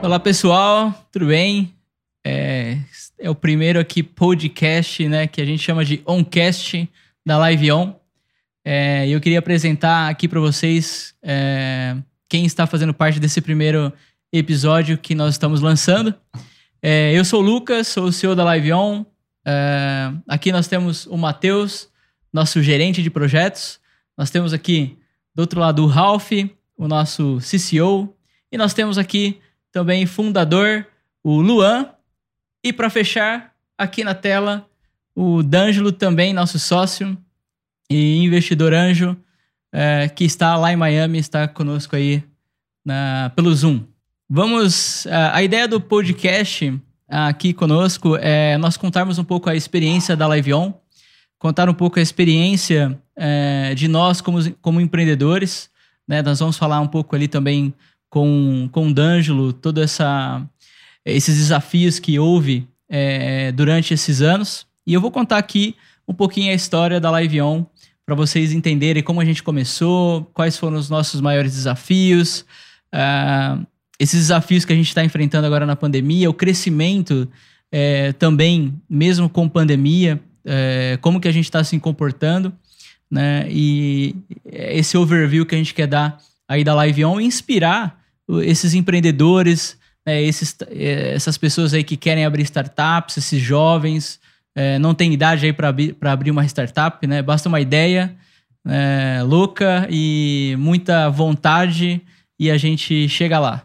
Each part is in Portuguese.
Olá pessoal, tudo bem? É, é, o primeiro aqui podcast, né, que a gente chama de Oncast da Live On. É, eu queria apresentar aqui para vocês é, quem está fazendo parte desse primeiro episódio que nós estamos lançando. É, eu sou o Lucas, sou o CEO da Live On. É, aqui nós temos o Matheus, nosso gerente de projetos. Nós temos aqui do outro lado o Ralph, o nosso CCO. E nós temos aqui também fundador, o Luan. E para fechar, aqui na tela, o D'Angelo, também nosso sócio e investidor anjo, é, que está lá em Miami, está conosco aí na, pelo Zoom. Vamos. A ideia do podcast aqui conosco é nós contarmos um pouco a experiência da Live On, contar um pouco a experiência é, de nós como, como empreendedores. Né? Nós vamos falar um pouco ali também com, com o D'Angelo, todos esses desafios que houve é, durante esses anos. E eu vou contar aqui um pouquinho a história da Live On para vocês entenderem como a gente começou, quais foram os nossos maiores desafios, uh, esses desafios que a gente está enfrentando agora na pandemia, o crescimento é, também, mesmo com pandemia, é, como que a gente está se comportando, né? E esse overview que a gente quer dar aí da Live On, inspirar esses empreendedores, né, esses, é, essas pessoas aí que querem abrir startups, esses jovens, é, não tem idade aí para abrir uma startup, né? Basta uma ideia é, louca e muita vontade e a gente chega lá.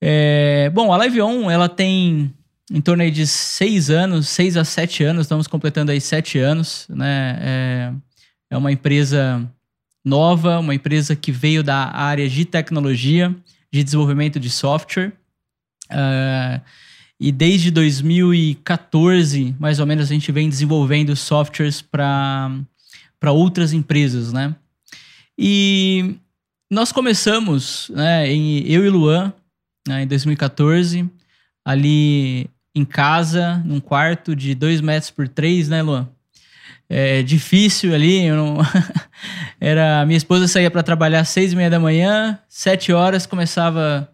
É, bom, a Live On, ela tem em torno aí de seis anos, seis a sete anos, estamos completando aí sete anos, né? É, é uma empresa nova, uma empresa que veio da área de tecnologia, de desenvolvimento de software. Uh, e desde 2014, mais ou menos, a gente vem desenvolvendo softwares para outras empresas, né? E nós começamos, né, em, eu e Luan, né, em 2014, ali em casa, num quarto de 2 metros por 3, né, Luan? É difícil ali, não... era minha esposa saía para trabalhar às seis e meia da manhã, sete horas começava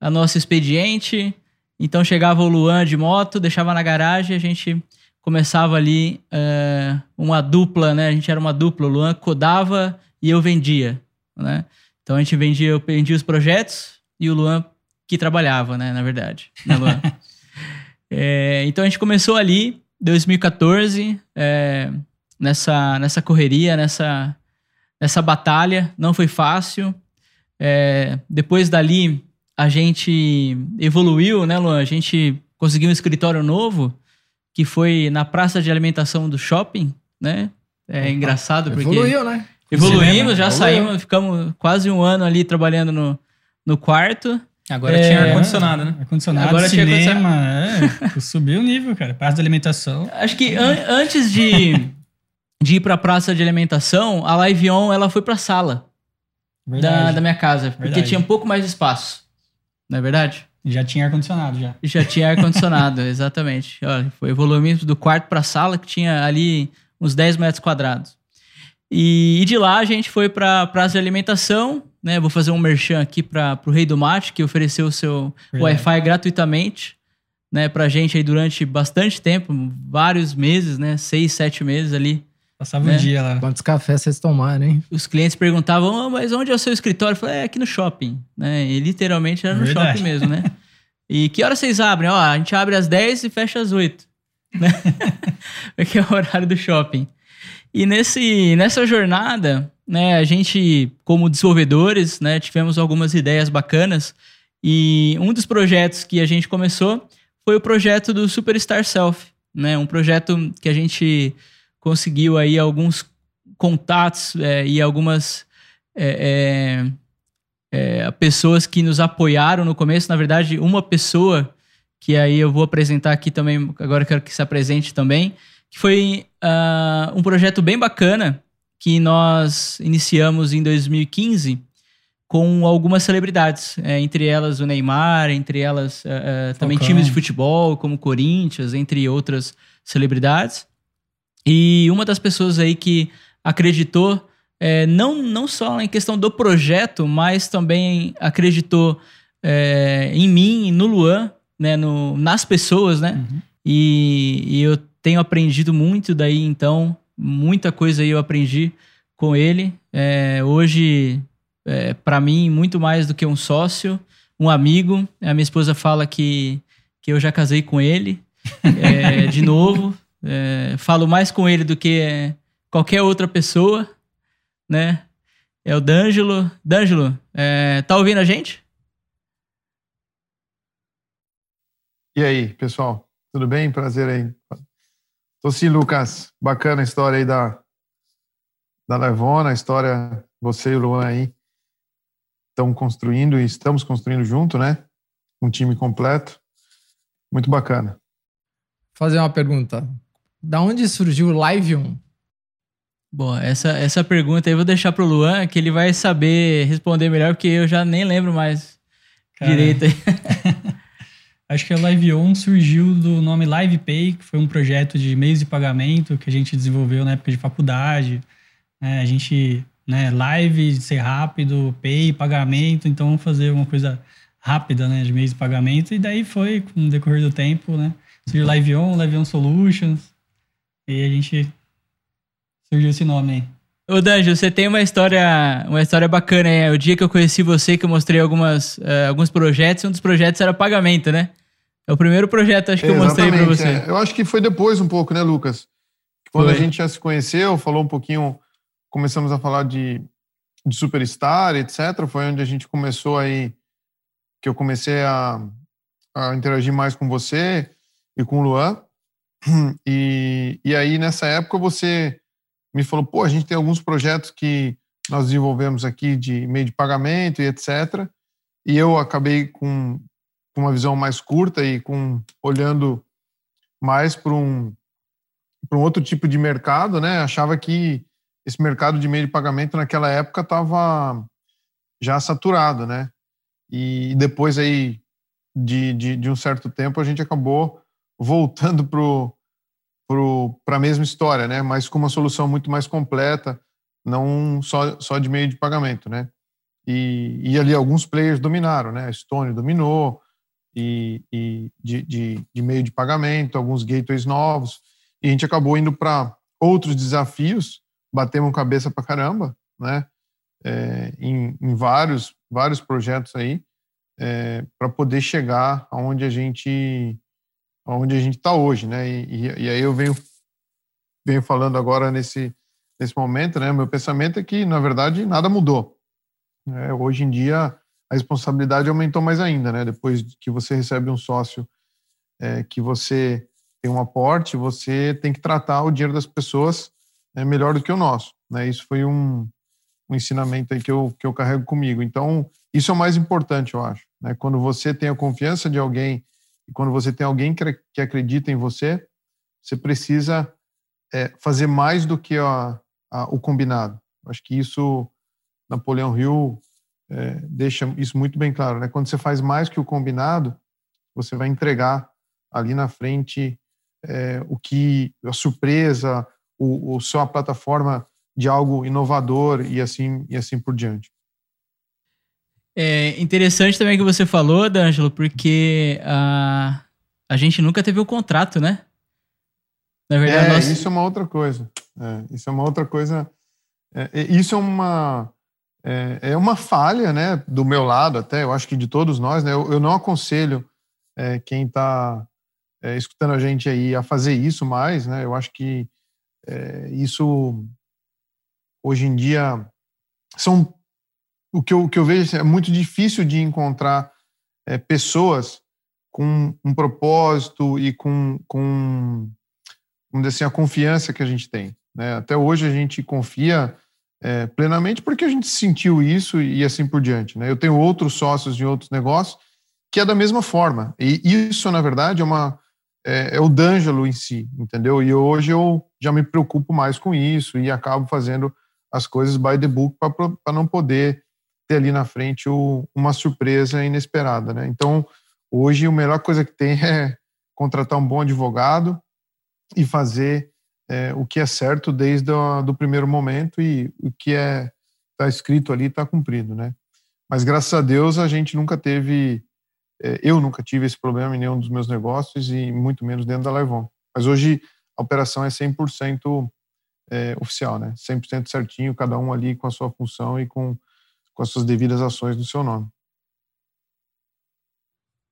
a nosso expediente, então chegava o Luan de moto, deixava na garagem, a gente começava ali é, uma dupla, né? A gente era uma dupla, o Luan codava e eu vendia, né? Então a gente vendia, eu vendia os projetos e o Luan que trabalhava, né? Na verdade, né, Luan? é, então a gente começou ali, 2014, é, nessa, nessa correria, nessa, nessa batalha. Não foi fácil. É, depois dali, a gente evoluiu, né, Luan? A gente conseguiu um escritório novo, que foi na praça de alimentação do shopping, né? É Opa, engraçado porque... Evoluiu, né? Evoluímos, já evoluiu. saímos, ficamos quase um ano ali trabalhando no, no quarto. Agora é, tinha ar-condicionado, né? Ar-condicionado, Agora cinema, é, subiu o nível, cara. Praça de alimentação. Acho que an antes de, de ir pra praça de alimentação, a Live On, ela foi pra sala da, da minha casa. Porque Verdade. tinha um pouco mais de espaço. Não é verdade? Já tinha ar-condicionado, já. Já tinha ar-condicionado, exatamente. Olha, foi evoluindo do quarto pra sala, que tinha ali uns 10 metros quadrados. E, e de lá a gente foi pra praça de alimentação, né? Vou fazer um merchan aqui para o Rei do Mate, que ofereceu o seu Wi-Fi gratuitamente, né, pra gente aí durante bastante tempo, vários meses, né? Seis, sete meses ali. Passava né? um dia lá. Quantos cafés vocês tomaram, hein? Os clientes perguntavam, oh, mas onde é o seu escritório? Eu falei, é aqui no shopping, né? E literalmente era no Verdade. shopping mesmo, né? e que hora vocês abrem? Ó, a gente abre às 10 e fecha às 8. Né? Porque é o horário do shopping. E nesse, nessa jornada, né, a gente, como desenvolvedores, né, tivemos algumas ideias bacanas. E um dos projetos que a gente começou foi o projeto do Superstar Self, né, um projeto que a gente conseguiu aí alguns contatos é, e algumas é, é, é pessoas que nos apoiaram no começo. Na verdade, uma pessoa que aí eu vou apresentar aqui também, agora quero que se apresente também, que foi uh, um projeto bem bacana que nós iniciamos em 2015 com algumas celebridades, é, entre elas o Neymar, entre elas uh, uh, também times de futebol como Corinthians, entre outras celebridades. E uma das pessoas aí que acreditou é, não, não só em questão do projeto, mas também acreditou é, em mim, no Luan, né, no, nas pessoas, né? Uhum. E, e, eu tenho aprendido muito daí, então, muita coisa eu aprendi com ele. É, hoje, é, para mim, muito mais do que um sócio, um amigo. A minha esposa fala que, que eu já casei com ele, é, de novo. É, falo mais com ele do que qualquer outra pessoa né? É o D'Angelo. D'Angelo, é, tá ouvindo a gente? E aí, pessoal? Tudo bem? Prazer aí. Tô sim, Lucas. Bacana a história aí da, da Levona, a história, você e o Luan aí estão construindo e estamos construindo junto, né? Um time completo. Muito bacana. Vou fazer uma pergunta. Da onde surgiu o Live 1? Bom, essa, essa pergunta aí eu vou deixar pro Luan, que ele vai saber responder melhor, porque eu já nem lembro mais Cara, direito aí. acho que a Live On surgiu do nome Live Pay, que foi um projeto de meios de pagamento que a gente desenvolveu na época de faculdade. É, a gente, né, live, ser rápido, pay, pagamento, então fazer uma coisa rápida, né, de meios de pagamento. E daí foi, com o decorrer do tempo, né, surgiu Live On, Live On Solutions, e a gente surgiu esse nome aí. Ô Danjo, você tem uma história, uma história bacana aí. O dia que eu conheci você, que eu mostrei algumas, uh, alguns projetos, um dos projetos era pagamento, né? É o primeiro projeto, acho que é, eu mostrei para você. É. Eu acho que foi depois um pouco, né, Lucas? Quando foi. a gente já se conheceu, falou um pouquinho, começamos a falar de, de Superstar, etc. Foi onde a gente começou aí, que eu comecei a, a interagir mais com você e com o Luan. E, e aí, nessa época, você me falou, pô, a gente tem alguns projetos que nós desenvolvemos aqui de meio de pagamento e etc. E eu acabei com, com uma visão mais curta e com olhando mais para um, para um outro tipo de mercado, né? Achava que esse mercado de meio de pagamento naquela época estava já saturado, né? E depois aí de, de, de, um certo tempo a gente acabou voltando pro para a mesma história, né? Mas com uma solução muito mais completa, não só, só de meio de pagamento, né? E, e ali alguns players dominaram, né? A Stone dominou e, e de, de, de, meio de pagamento, alguns gateways novos, e a gente acabou indo para outros desafios, batemos cabeça para caramba, né? É, em, em, vários vários projetos aí é, para poder chegar aonde a gente onde a gente está hoje, né? E, e, aí eu venho, venho falando agora nesse, nesse momento, né? Meu pensamento é que, na verdade, nada mudou. É, hoje em dia, a responsabilidade aumentou mais ainda, né? Depois que você recebe um sócio é, que você tem um aporte, você tem que tratar o dinheiro das pessoas é, melhor do que o nosso, né? Isso foi um, um ensinamento aí que eu, que eu carrego comigo. Então, isso é o mais importante, eu acho. Né? Quando você tem a confiança de alguém e quando você tem alguém que acredita em você, você precisa é, fazer mais do que a, a, o combinado. Acho que isso, Napoleão Hill é, deixa isso muito bem claro. Né? Quando você faz mais que o combinado, você vai entregar ali na frente é, o que a surpresa, o, o sua plataforma de algo inovador e assim e assim por diante. É interessante também que você falou, D'Angelo, porque a, a gente nunca teve um contrato, né? Na verdade, é, nós... isso é uma outra coisa. É, isso é uma outra coisa. É, isso é uma é, é, uma falha, né? Do meu lado, até eu acho que de todos nós, né? Eu, eu não aconselho é, quem está é, escutando a gente aí a fazer isso mais, né? Eu acho que isso hoje em dia são o que eu, o que eu vejo é muito difícil de encontrar é, pessoas com um propósito e com, com vamos dizer assim, a confiança que a gente tem. Né? Até hoje a gente confia é, plenamente porque a gente sentiu isso e assim por diante. Né? Eu tenho outros sócios em outros negócios que é da mesma forma. E isso, na verdade, é, uma, é, é o D'Angelo em si, entendeu? E hoje eu já me preocupo mais com isso e acabo fazendo as coisas by the book para não poder ter ali na frente o, uma surpresa inesperada, né? Então, hoje a melhor coisa que tem é contratar um bom advogado e fazer é, o que é certo desde o primeiro momento e o que é está escrito ali está cumprido, né? Mas graças a Deus a gente nunca teve, é, eu nunca tive esse problema em nenhum dos meus negócios e muito menos dentro da Levon. Mas hoje a operação é 100% é, oficial, né? 100% certinho, cada um ali com a sua função e com, com as suas devidas ações no seu nome.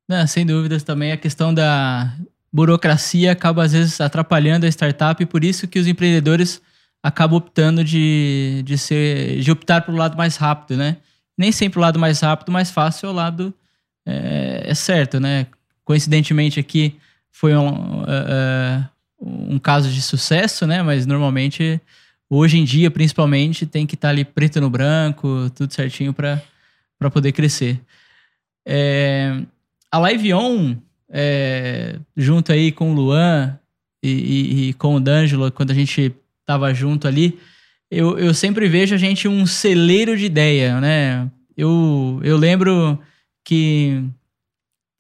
Não, sem dúvidas também a questão da burocracia acaba às vezes atrapalhando a startup e por isso que os empreendedores acabam optando de, de, ser, de optar pelo lado mais rápido, né? Nem sempre o lado mais rápido, mais fácil é o lado é, é certo, né? Coincidentemente aqui foi um, uh, um caso de sucesso, né? Mas normalmente, hoje em dia, principalmente, tem que estar tá ali preto no branco, tudo certinho para poder crescer. É, a Live On, é, junto aí com o Luan e, e, e com o D'Angelo, quando a gente tava junto ali, eu, eu sempre vejo a gente um celeiro de ideia, né? Eu, eu lembro que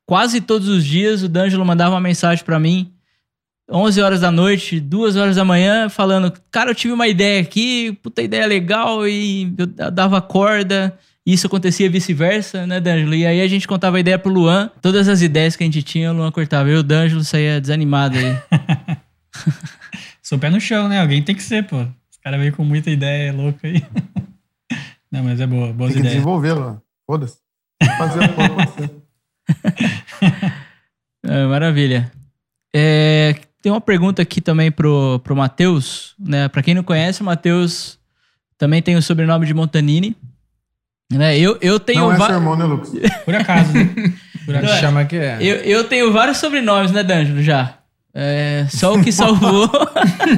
quase todos os dias o D'Angelo mandava uma mensagem para mim 11 horas da noite, 2 horas da manhã, falando: Cara, eu tive uma ideia aqui, puta ideia legal, e eu dava corda. E isso acontecia vice-versa, né, D'Angelo? E aí a gente contava a ideia pro Luan. Todas as ideias que a gente tinha, o Luan cortava. Eu, o D'Angelo, saía desanimado aí. Sou pé no chão, né? Alguém tem que ser, pô. Os caras veio com muita ideia louca aí. Não, mas é boa, boas tem ideias. Tem que desenvolvê-la. Foda-se. Fazer o que é, Maravilha. É, tem uma pergunta aqui também pro, pro Matheus, né? Para quem não conhece, o Matheus também tem o sobrenome de Montanini. Né? Eu, eu tenho. Não é va... irmão, né, Lucas? Por acaso, né? Por acaso. Então, chama que é. Eu, eu tenho vários sobrenomes, né, D'Angelo, já. É, só o que salvou.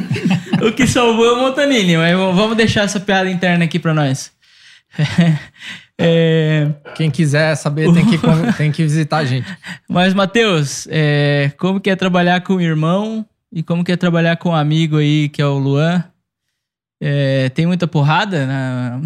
o que salvou é o Montanini. Mas vamos deixar essa piada interna aqui para nós. É... Quem quiser saber tem que, tem que visitar a gente. Mas, Matheus, é... como que é trabalhar com o irmão e como que é trabalhar com um amigo aí, que é o Luan? É... Tem muita porrada? Na...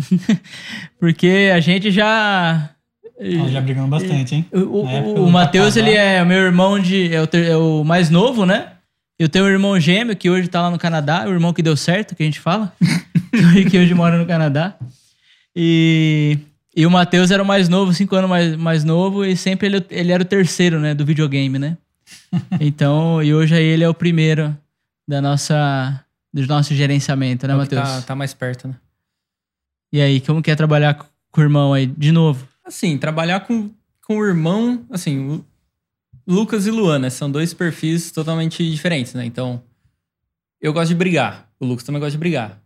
Porque a gente já... Nós já brigamos bastante, hein? O, o, o Matheus, ele é meu irmão de... É o, ter... é o mais novo, né? Eu tenho um irmão gêmeo que hoje tá lá no Canadá, o irmão que deu certo, que a gente fala, que hoje mora no Canadá. E e o Matheus era o mais novo, cinco anos mais, mais novo, e sempre ele, ele era o terceiro, né, do videogame, né? Então, e hoje aí ele é o primeiro da nossa, do nosso gerenciamento, né, é Matheus? Tá, tá mais perto, né? E aí, como que é trabalhar com o irmão aí, de novo? Assim, trabalhar com, com o irmão, assim, Lucas e Luana, né, são dois perfis totalmente diferentes, né? Então, eu gosto de brigar, o Lucas também gosta de brigar.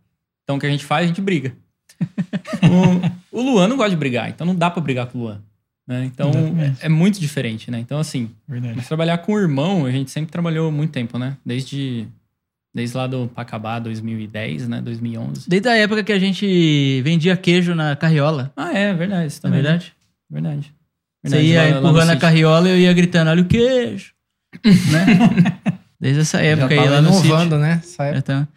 Então, o que a gente faz, a gente briga o, o Luan não gosta de brigar, então não dá para brigar com o Luan. Né? Então é, é, muito diferente, né? Então, assim, Verdade. mas trabalhar com o irmão, a gente sempre trabalhou muito tempo, né? Desde, desde lá do Pacabá 2010, né? 2011. Desde a época que a gente vendia queijo na carriola. Ah, é, verdade. Isso também. É verdade? Verdade. verdade. Você ia lá, empurrando lá a carriola e eu ia gritando, olha o queijo. né? Desde essa época Já aí, lá no sítio. né? Essa época. Então,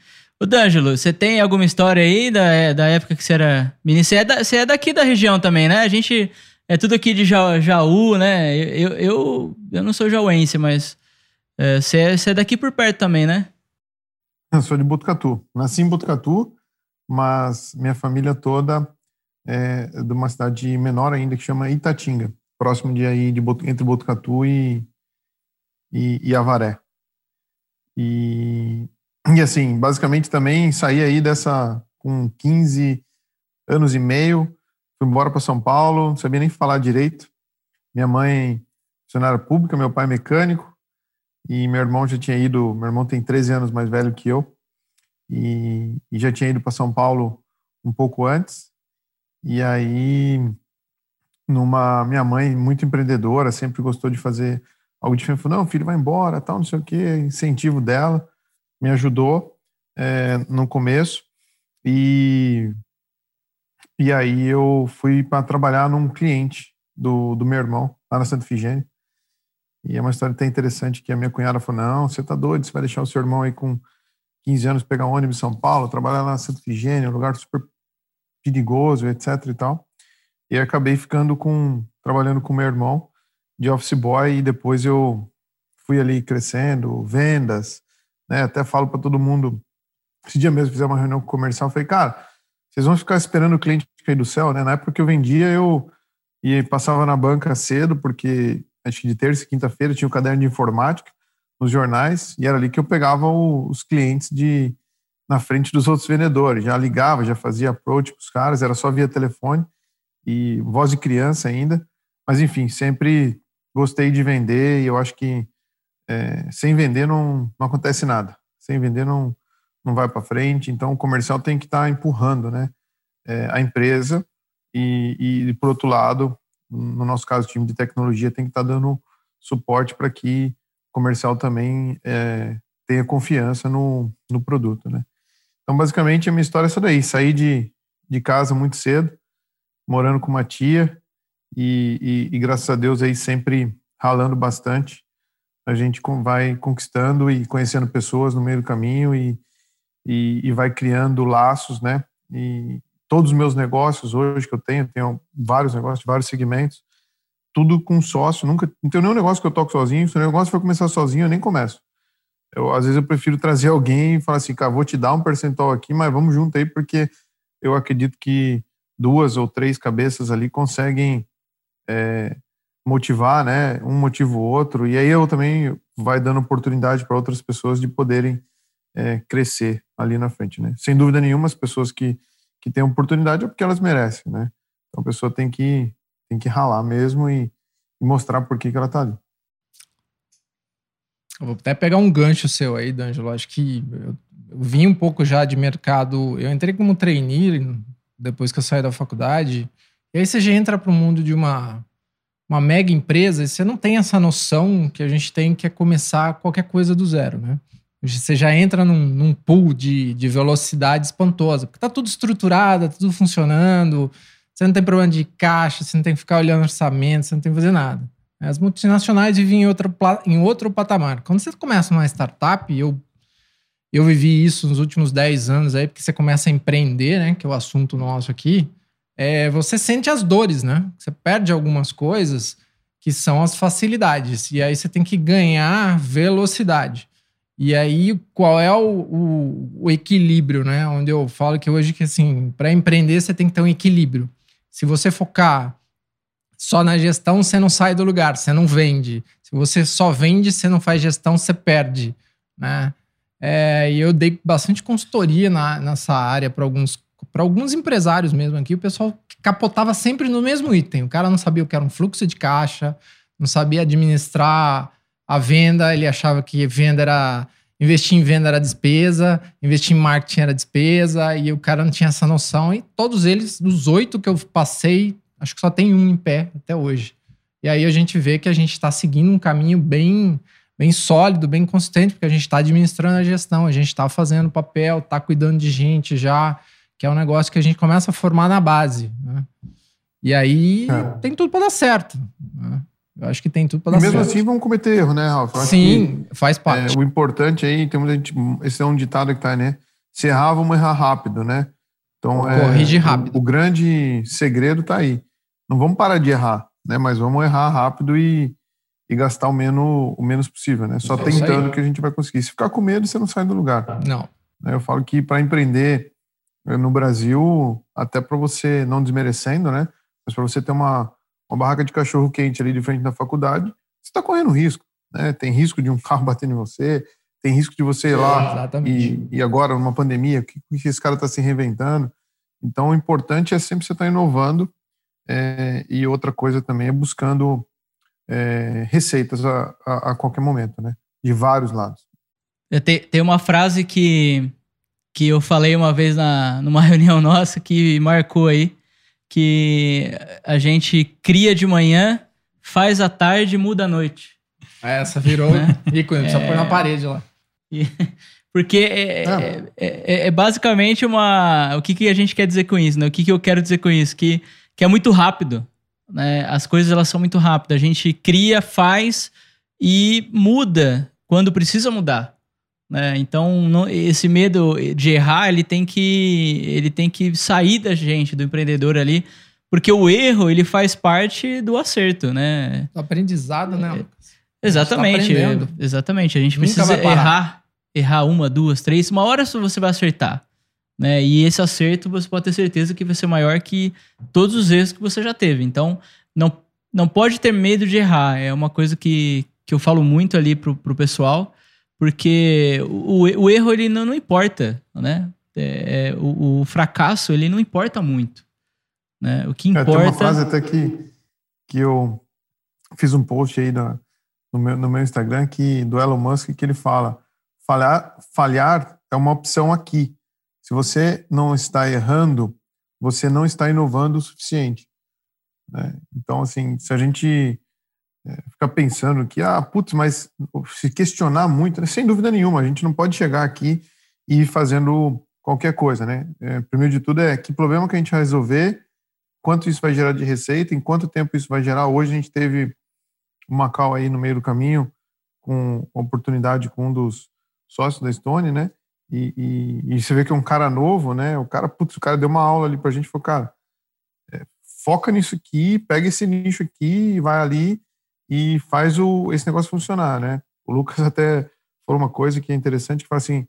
Ô, D'Angelo, você tem alguma história aí da, é, da época que você era menino? Você é, da, você é daqui da região também, né? A gente é tudo aqui de Jaú, né? Eu, eu, eu não sou jauense, mas é, você, é, você é daqui por perto também, né? Eu sou de Botucatu. Nasci em Botucatu, mas minha família toda é de uma cidade menor ainda que chama Itatinga, próximo de aí de entre Botucatu e, e, e Avaré. E e assim, basicamente também saí aí dessa com 15 anos e meio, fui embora para São Paulo, não sabia nem falar direito. Minha mãe funcionária pública, meu pai mecânico, e meu irmão já tinha ido, meu irmão tem 13 anos mais velho que eu, e, e já tinha ido para São Paulo um pouco antes. E aí, numa minha mãe muito empreendedora, sempre gostou de fazer algo diferente, falou: "Não, filho, vai embora", tal, não sei o quê, incentivo dela me ajudou é, no começo. E e aí eu fui para trabalhar num cliente do, do meu irmão lá na Santa Figênia e é uma história até interessante que a minha cunhada falou não você tá doido você vai deixar o seu irmão aí com 15 anos pegar um ônibus em São Paulo trabalhar lá na Santa Figênia um lugar super perigoso etc e tal. E acabei ficando com trabalhando com meu irmão de office boy e depois eu fui ali crescendo vendas né? Até falo para todo mundo esse dia mesmo fizemos uma reunião comercial, falei, cara, vocês vão ficar esperando o cliente cair do céu, né? Na época que eu vendia, eu e passava na banca cedo, porque acho que de terça e quinta-feira tinha o um caderno de informática nos jornais, e era ali que eu pegava o, os clientes de na frente dos outros vendedores. Já ligava, já fazia approach para os caras, era só via telefone e voz de criança ainda. Mas enfim, sempre gostei de vender e eu acho que é, sem vender não, não acontece nada. Sem vender não, não vai para frente. Então o comercial tem que estar tá empurrando né, é, a empresa e, e, por outro lado, no nosso caso, o time de tecnologia tem que estar tá dando suporte para que o comercial também é, tenha confiança no, no produto. Né? Então, basicamente, a minha história é essa daí. Saí de, de casa muito cedo, morando com uma tia e, e, e graças a Deus aí sempre ralando bastante. A gente vai conquistando e conhecendo pessoas no meio do caminho e, e, e vai criando laços, né? E todos os meus negócios hoje que eu tenho, tenho vários negócios, vários segmentos, tudo com sócio. Nunca, não tenho nenhum negócio que eu toco sozinho. Se o negócio for começar sozinho, eu nem começo. Eu, às vezes eu prefiro trazer alguém e falar assim, cara, vou te dar um percentual aqui, mas vamos junto aí, porque eu acredito que duas ou três cabeças ali conseguem é, motivar, né? Um motiva o outro, e aí eu também vai dando oportunidade para outras pessoas de poderem é, crescer ali na frente, né? Sem dúvida nenhuma, as pessoas que, que têm oportunidade é porque elas merecem, né? Então a pessoa tem que, tem que ralar mesmo e, e mostrar por que, que ela está ali. Eu vou até pegar um gancho seu aí, D'Angelo. Acho que eu, eu vim um pouco já de mercado. Eu entrei como trainee depois que eu saí da faculdade. E aí você já entra para o mundo de uma, uma mega empresa você não tem essa noção que a gente tem que é começar qualquer coisa do zero, né? Você já entra num, num pool de, de velocidade espantosa, porque tá tudo estruturado, tá tudo funcionando, você não tem problema de caixa, você não tem que ficar olhando orçamento, você não tem que fazer nada. As multinacionais vivem em outro, em outro patamar. Quando você começa uma startup, eu, eu vivi isso nos últimos 10 anos aí, porque você começa a empreender, né? Que é o assunto nosso aqui. É, você sente as dores, né? Você perde algumas coisas que são as facilidades. E aí você tem que ganhar velocidade. E aí, qual é o, o, o equilíbrio, né? Onde eu falo que hoje que assim, para empreender você tem que ter um equilíbrio. Se você focar só na gestão você não sai do lugar, você não vende. Se você só vende, você não faz gestão, você perde. Né? É, e eu dei bastante consultoria na, nessa área para alguns, alguns empresários mesmo aqui. O pessoal capotava sempre no mesmo item. O cara não sabia o que era um fluxo de caixa, não sabia administrar a venda, ele achava que venda era. Investir em venda era despesa, investir em marketing era despesa, e o cara não tinha essa noção. E todos eles, dos oito que eu passei, Acho que só tem um em pé até hoje. E aí a gente vê que a gente está seguindo um caminho bem, bem sólido, bem consistente, porque a gente está administrando a gestão, a gente está fazendo papel, está cuidando de gente já, que é um negócio que a gente começa a formar na base. Né? E aí é. tem tudo para dar certo. Né? Eu acho que tem tudo para dar mesmo certo. Mesmo assim vão cometer erro, né, Ralf? Sim, faz parte. É, o importante aí, temos a gente, esse é um ditado que tá, né? Se errar, vamos errar rápido, né? Então, Corrige é, rápido. O, o grande segredo tá aí não vamos parar de errar, né? Mas vamos errar rápido e, e gastar o menos, o menos possível, né? Só é tentando que a gente vai conseguir. Se ficar com medo, você não sai do lugar. Não. Né? Eu falo que para empreender no Brasil, até para você, não desmerecendo, né? Mas para você ter uma, uma barraca de cachorro quente ali de frente da faculdade, você está correndo risco. Né? Tem risco de um carro batendo em você, tem risco de você ir lá e, e, agora numa pandemia, que, que esse cara está se reinventando. Então, o importante é sempre você estar tá inovando é, e outra coisa também é buscando é, receitas a, a, a, qualquer momento, né? De vários lados. Tem, tem uma frase que, que eu falei uma vez na, numa reunião nossa que marcou aí, que a gente cria de manhã, faz à tarde e muda à noite. Essa virou né? ícone, só pôr na parede lá. porque é, ah. é, é, é, basicamente uma. O que, que a gente quer dizer com isso? Né? O que, que eu quero dizer com isso? Que que é muito rápido. Né? As coisas elas são muito rápidas. A gente cria, faz e muda quando precisa mudar. Né? Então, não, esse medo de errar, ele tem que ele tem que sair da gente, do empreendedor ali, porque o erro ele faz parte do acerto, né? Do aprendizado, né? É, exatamente, a tá exatamente. A gente Nunca precisa errar errar uma, duas, três, uma hora você vai acertar. Né? E esse acerto você pode ter certeza que vai ser maior que todos os erros que você já teve. Então, não, não pode ter medo de errar. É uma coisa que, que eu falo muito ali pro, pro pessoal, porque o, o erro ele não, não importa, né? É, é, o, o, fracasso ele não importa muito. Né? O que importa. É, tem uma frase até que, que eu fiz um post aí no, no, meu, no meu Instagram que, do Elon Musk que ele fala: falhar, falhar é uma opção aqui. Se você não está errando, você não está inovando o suficiente. Né? Então, assim, se a gente é, ficar pensando que, ah, putz, mas se questionar muito, né? sem dúvida nenhuma, a gente não pode chegar aqui e ir fazendo qualquer coisa, né? É, primeiro de tudo é que problema que a gente vai resolver, quanto isso vai gerar de receita, em quanto tempo isso vai gerar. Hoje a gente teve uma call aí no meio do caminho com oportunidade com um dos sócios da Stone, né? E, e, e, você vê que é um cara novo, né? O cara, putz, o cara deu uma aula ali pra gente, falou, cara, é, foca nisso aqui, pega esse nicho aqui e vai ali e faz o, esse negócio funcionar, né? O Lucas até falou uma coisa que é interessante, que fala assim,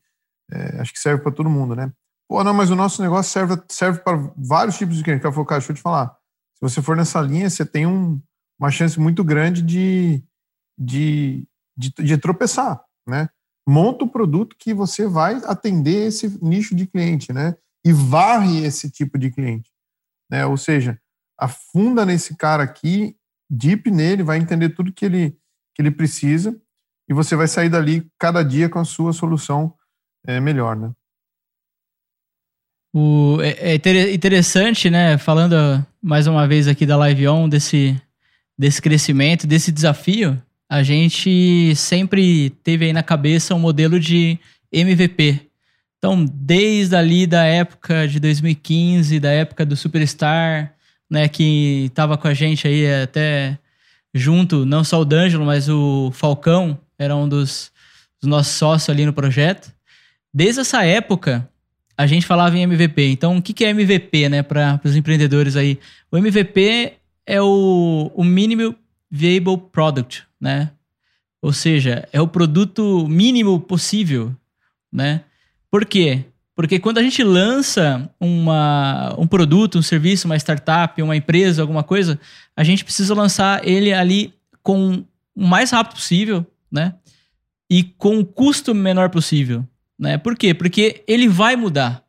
é, acho que serve para todo mundo, né? Pô, não, mas o nosso negócio serve, serve para vários tipos de cliente. Cara, deixa eu te falar, se você for nessa linha, você tem um, uma chance muito grande de, de, de, de tropeçar, né? Monta o produto que você vai atender esse nicho de cliente, né? E varre esse tipo de cliente, né? Ou seja, afunda nesse cara aqui, deep nele, vai entender tudo que ele, que ele precisa e você vai sair dali cada dia com a sua solução é, melhor, né? O, é, é interessante, né? Falando mais uma vez aqui da Live On, desse, desse crescimento, desse desafio, a gente sempre teve aí na cabeça um modelo de MVP. Então, desde ali da época de 2015, da época do Superstar, né, que estava com a gente aí até junto, não só o D'Angelo, mas o Falcão, era um dos, dos nossos sócios ali no projeto. Desde essa época, a gente falava em MVP. Então, o que é MVP, né, para os empreendedores aí? O MVP é o, o Minimum Viable Product, né? Ou seja, é o produto mínimo possível, né? Por quê? Porque quando a gente lança uma, um produto, um serviço, uma startup, uma empresa, alguma coisa, a gente precisa lançar ele ali com o mais rápido possível, né? E com o custo menor possível, né? Por quê? Porque ele vai mudar.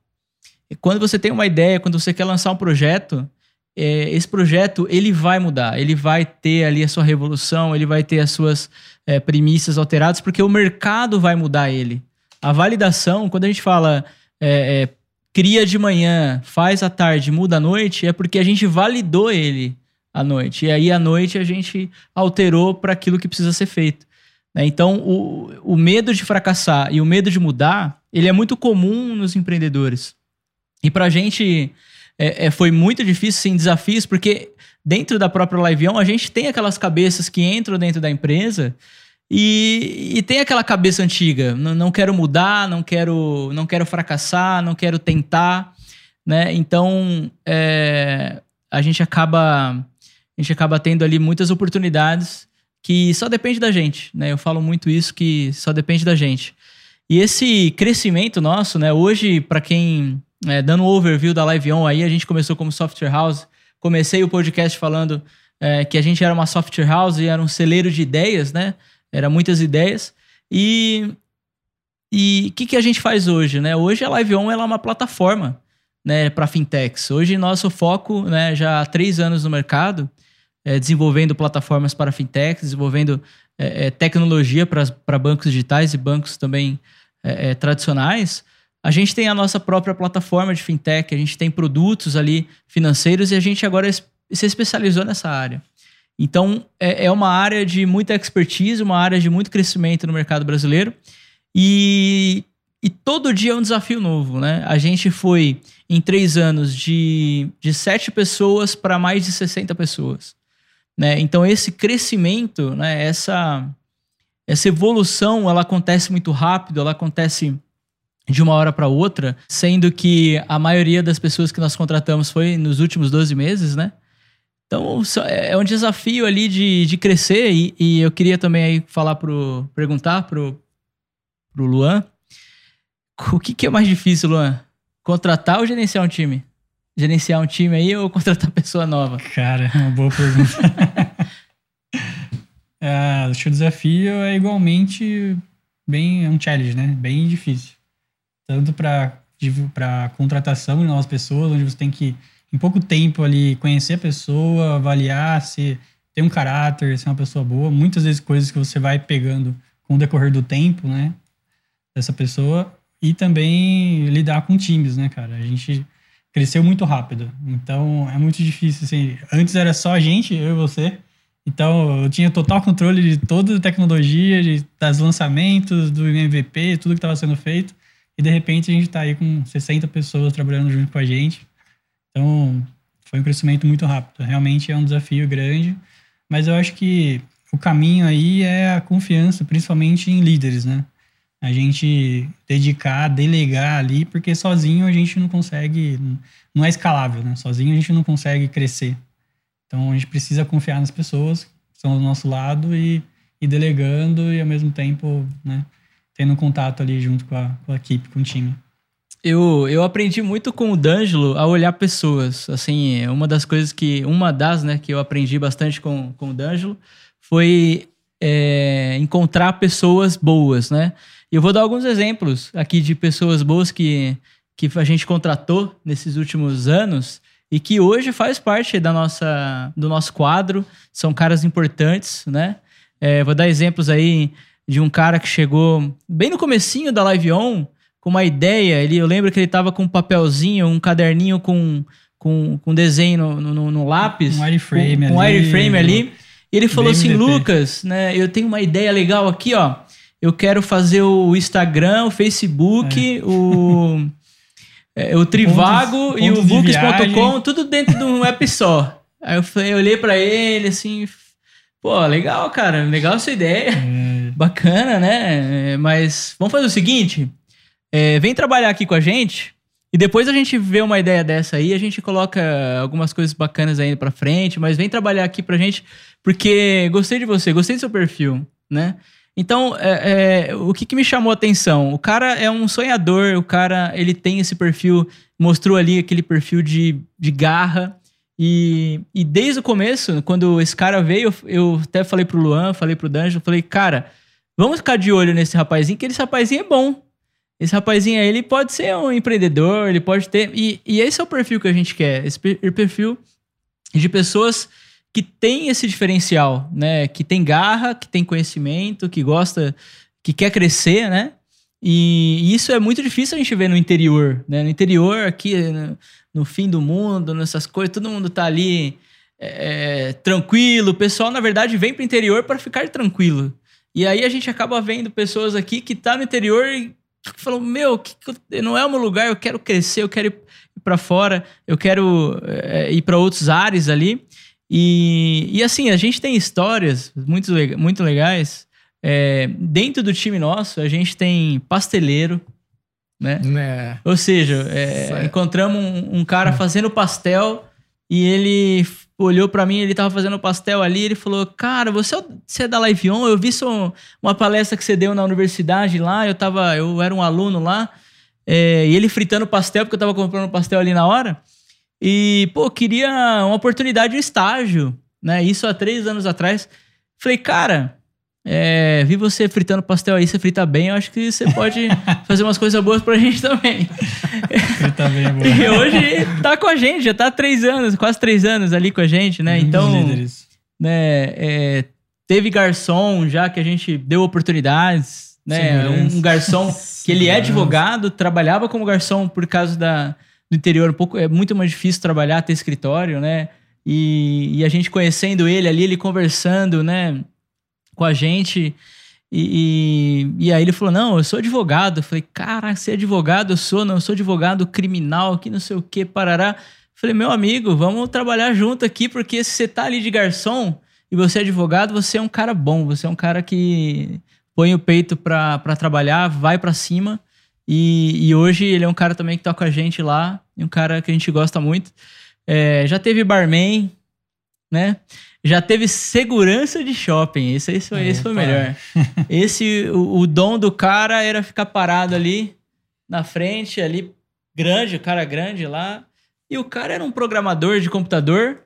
Quando você tem uma ideia, quando você quer lançar um projeto, é, esse projeto ele vai mudar, ele vai ter ali a sua revolução, ele vai ter as suas é, premissas alteradas, porque o mercado vai mudar ele. A validação, quando a gente fala é, é, cria de manhã, faz à tarde, muda à noite, é porque a gente validou ele à noite. E aí à noite a gente alterou para aquilo que precisa ser feito. Né? Então o, o medo de fracassar e o medo de mudar, ele é muito comum nos empreendedores. E para a gente é, é, foi muito difícil, sim, desafios, porque dentro da própria Liveon a gente tem aquelas cabeças que entram dentro da empresa e, e tem aquela cabeça antiga, não, não, quero mudar, não quero, não quero fracassar, não quero tentar, né? Então é, a gente acaba a gente acaba tendo ali muitas oportunidades que só depende da gente, né? Eu falo muito isso que só depende da gente. E esse crescimento nosso, né? Hoje, para quem é, dando um overview da Live On aí, a gente começou como software house. Comecei o podcast falando é, que a gente era uma software house e era um celeiro de ideias, né? Era muitas ideias. E e o que, que a gente faz hoje, né? Hoje a Live On ela é uma plataforma, né, para fintechs. Hoje nosso foco, né, já há três anos no mercado, é, desenvolvendo plataformas para fintechs, desenvolvendo é, é, tecnologia para bancos digitais e bancos também é, é, tradicionais a gente tem a nossa própria plataforma de fintech, a gente tem produtos ali financeiros e a gente agora se especializou nessa área. Então, é, é uma área de muita expertise, uma área de muito crescimento no mercado brasileiro. E, e todo dia é um desafio novo, né? A gente foi, em três anos, de, de sete pessoas para mais de 60 pessoas. Né? Então, esse crescimento, né? essa, essa evolução, ela acontece muito rápido, ela acontece de uma hora para outra, sendo que a maioria das pessoas que nós contratamos foi nos últimos 12 meses, né? Então é um desafio ali de, de crescer e, e eu queria também aí falar pro perguntar pro, pro Luan O que, que é mais difícil, Luan? Contratar ou gerenciar um time? Gerenciar um time aí ou contratar pessoa nova? Cara, uma boa pergunta. é, acho que o desafio é igualmente bem é um challenge, né? Bem difícil. Tanto para para contratação de novas pessoas, onde você tem que em pouco tempo ali conhecer a pessoa, avaliar se tem um caráter, se é uma pessoa boa, muitas vezes coisas que você vai pegando com o decorrer do tempo, né, dessa pessoa e também lidar com times, né, cara? A gente cresceu muito rápido, então é muito difícil, assim. Antes era só a gente, eu e você, então eu tinha total controle de toda a tecnologia, de, das lançamentos, do MVP, tudo que estava sendo feito, e de repente a gente está aí com 60 pessoas trabalhando junto com a gente. Então foi um crescimento muito rápido. Realmente é um desafio grande, mas eu acho que o caminho aí é a confiança, principalmente em líderes, né? A gente dedicar, delegar ali, porque sozinho a gente não consegue, não é escalável, né? Sozinho a gente não consegue crescer. Então a gente precisa confiar nas pessoas que estão do nosso lado e, e delegando e ao mesmo tempo, né, tendo contato ali junto com a, com a equipe, com o time. Eu, eu aprendi muito com o D'Angelo a olhar pessoas. Assim, uma das coisas que. Uma das, né, que eu aprendi bastante com, com o D'Angelo foi é, encontrar pessoas boas, né? E eu vou dar alguns exemplos aqui de pessoas boas que, que a gente contratou nesses últimos anos e que hoje faz parte da nossa, do nosso quadro, são caras importantes, né? É, vou dar exemplos aí de um cara que chegou bem no comecinho da Live On, com uma ideia, ele, eu lembro que ele estava com um papelzinho, um caderninho com, com, com desenho no, no, no lápis. Um wireframe ali. Um wireframe ali. E ele falou assim, Lucas, né, eu tenho uma ideia legal aqui, ó eu quero fazer o Instagram, o Facebook, é. o, é, o Trivago pontos, e o books.com, tudo dentro de um app só. Aí eu, falei, eu olhei para ele assim, pô, legal, cara, legal essa ideia. É. Bacana, né? Mas vamos fazer o seguinte: é, vem trabalhar aqui com a gente. E depois a gente vê uma ideia dessa aí, a gente coloca algumas coisas bacanas ainda para frente, mas vem trabalhar aqui pra gente, porque gostei de você, gostei do seu perfil, né? Então, é, é, o que, que, me chamou a atenção? O cara é um sonhador, o cara ele tem esse perfil, mostrou ali aquele perfil de, de garra. E, e desde o começo, quando esse cara veio, eu, até falei pro Luan, falei pro Danjo, falei, cara, vamos ficar de olho nesse rapazinho, que esse rapazinho é bom. Esse rapazinho aí, ele pode ser um empreendedor, ele pode ter. E, e esse é o perfil que a gente quer. Esse perfil de pessoas que tem esse diferencial, né? Que tem garra, que tem conhecimento, que gosta, que quer crescer, né? E isso é muito difícil a gente ver no interior, né? No interior, aqui no, fim do mundo, nessas coisas, todo mundo tá ali é, é tranquilo. O pessoal, na verdade, vem pro interior para ficar tranquilo. E aí a gente acaba vendo pessoas aqui que tá no interior falam: Meu, que, que, não é o meu lugar, eu quero crescer, eu quero ir para fora, eu quero é, ir para outros ares ali. E, e assim, a gente tem histórias muito, muito legais. É, dentro do time nosso, a gente tem pasteleiro, né? É. Ou seja, encontramos um, um, cara fazendo pastel e ele olhou para mim, ele tava fazendo pastel ali, ele falou: "Cara, você, é você é da Live On? Eu vi só uma palestra que você deu na universidade lá, eu tava, eu era um aluno lá, é, e ele fritando pastel porque eu tava comprando pastel ali na hora. E, pô, queria uma oportunidade de estágio, né? Isso há três anos atrás. Falei, cara, é, vi você fritando pastel aí, você frita bem, eu acho que você pode fazer umas coisas boas pra gente também. Frita bem, bom. E hoje tá com a gente, já tá há três anos, quase três anos ali com a gente, né? Então, né, é, teve garçom já que a gente deu oportunidades, né? Um, um garçom que ele é advogado, trabalhava como garçom por causa da do interior um pouco é muito mais difícil trabalhar, ter escritório, né? E, e a gente conhecendo ele ali, ele conversando, né, com a gente. E, e, e, aí ele falou: Não, eu sou advogado. Eu falei: Caraca, você é advogado? Eu sou, não, eu sou advogado criminal, que não sei o que, parará. Eu falei: Meu amigo, vamos trabalhar junto aqui, porque se você tá ali de garçom e você é advogado, você é um cara bom, você é um cara que põe o peito pra, pra trabalhar, vai para cima. E, e, hoje ele é um cara também que toca a gente lá, um cara que a gente gosta muito. É, já teve barman, né? Já teve segurança de shopping. Esse, esse, esse foi o melhor. Esse, o, o, dom do cara era ficar parado ali na frente ali, grande, o cara grande lá. E o cara era um programador de computador,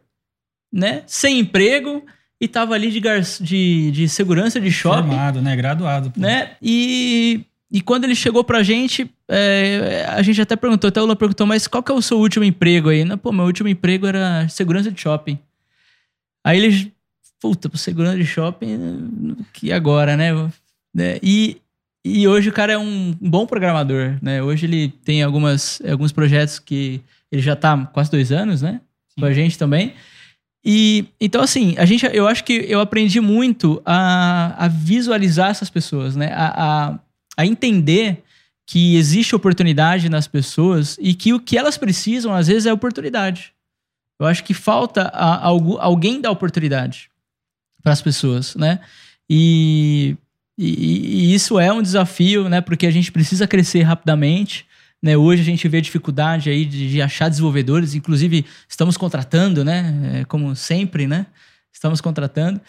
né? Sem emprego e tava ali de, gar... de, de segurança de shopping. Formado, né? Graduado. Pô. Né? E, e quando ele chegou pra gente, é, a gente até perguntou, até o Lula perguntou, mas qual que é o seu último emprego aí? Não, pô, meu último emprego era segurança de shopping. Aí ele, puta, segurança de shopping, que agora, né? né? E, e hoje o cara é um bom programador, né? Hoje ele tem algumas, alguns projetos que ele já tá quase dois anos, né? Sim. Com a gente também. E então, assim, a gente, eu acho que eu aprendi muito a, a visualizar essas pessoas, né? A, a, a, entender que existe oportunidade nas pessoas e que o que elas precisam, às vezes, é oportunidade. Eu acho que falta a, a, alguém dar oportunidade para as pessoas, né? E, e, e, isso é um desafio, né? Porque a gente precisa crescer rapidamente. Né? Hoje a gente vê dificuldade aí de, de achar desenvolvedores, inclusive estamos contratando, né? É, como sempre, né? Estamos contratando.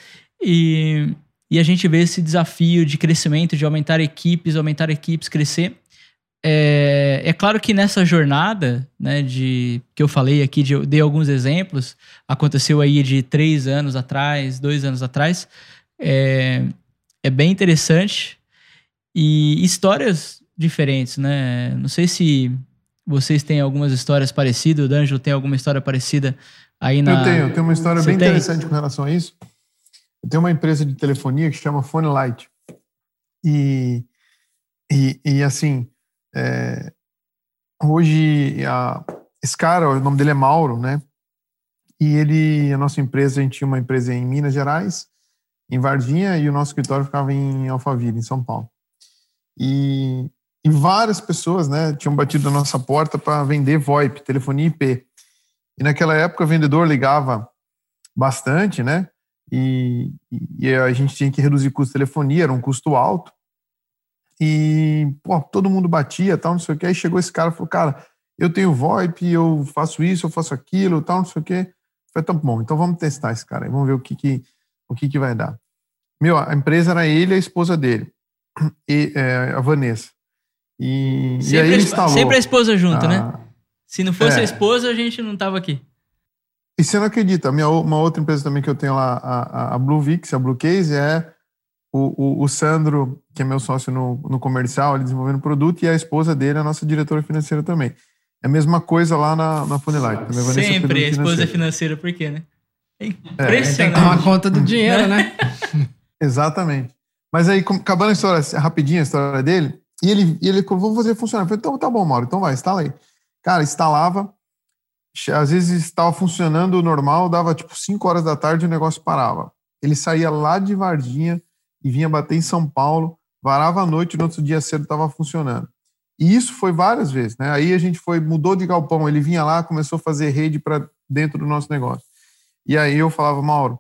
E, e a gente vê esse desafio de crescimento, de aumentar equipes, aumentar equipes, crescer. É, é claro que nessa jornada, né, de que eu falei aqui, de, eu dei alguns exemplos, aconteceu aí de três anos atrás, dois anos atrás, é, é bem interessante e histórias diferentes, né? Não sei se vocês têm algumas histórias parecidas, o D'Angelo tem alguma história parecida aí na... Eu tenho, eu tenho uma história Você bem tem? interessante com relação a isso. Eu tenho uma empresa de telefonia que chama Phone Light. E, e, e assim, é, hoje a, esse cara, o nome dele é Mauro, né? E ele, a nossa empresa, a gente tinha uma empresa em Minas Gerais, em Varginha, e o nosso escritório ficava em Alphaville, em São Paulo. E e várias pessoas né, tinham batido na nossa porta para vender VoIP, telefonia IP. E naquela época o vendedor ligava bastante, né? E, e a gente tinha que reduzir o custo de telefonia, era um custo alto. E, pô, todo mundo batia, tal, não sei o que. Aí chegou esse cara e falou, cara, eu tenho VoIP, eu faço isso, eu faço aquilo, tal, não sei o que. Falei, tá bom, então vamos testar esse cara aí, vamos ver o que que, o que, que vai dar. Meu, a empresa era ele e a esposa dele, e, é, a Vanessa. E, sempre, e aí ele instalou. Sempre a esposa junto, ah, né? Se não fosse é. a esposa, a gente não tava aqui. E você não acredita, a minha, uma outra empresa também que eu tenho lá, a, a Blue Vix, a Blue Case, é o, o, o, Sandro, que é meu sócio no, no comercial, ele desenvolvendo produto, e a esposa dele, a nossa diretora financeira também. É a mesma coisa lá na, na Funelight. Sempre, a esposa é financeira, por quê, né? É impressionante. É, tem que tomar conta do dinheiro, né? Exatamente. Mas aí, acabando a história, rapidinho a história dele, e ele, e ele falou, vou fazer funcionar. Eu falei, então tá bom, Mauro, então vai, instala aí. Cara, instalava, às vezes estava funcionando normal, dava tipo 5 horas da tarde e o negócio parava. Ele saía lá de Varginha e vinha bater em São Paulo, varava a noite e no outro dia cedo estava funcionando. E isso foi várias vezes, né? Aí a gente foi, mudou de galpão, ele vinha lá, começou a fazer rede para dentro do nosso negócio. E aí eu falava, Mauro,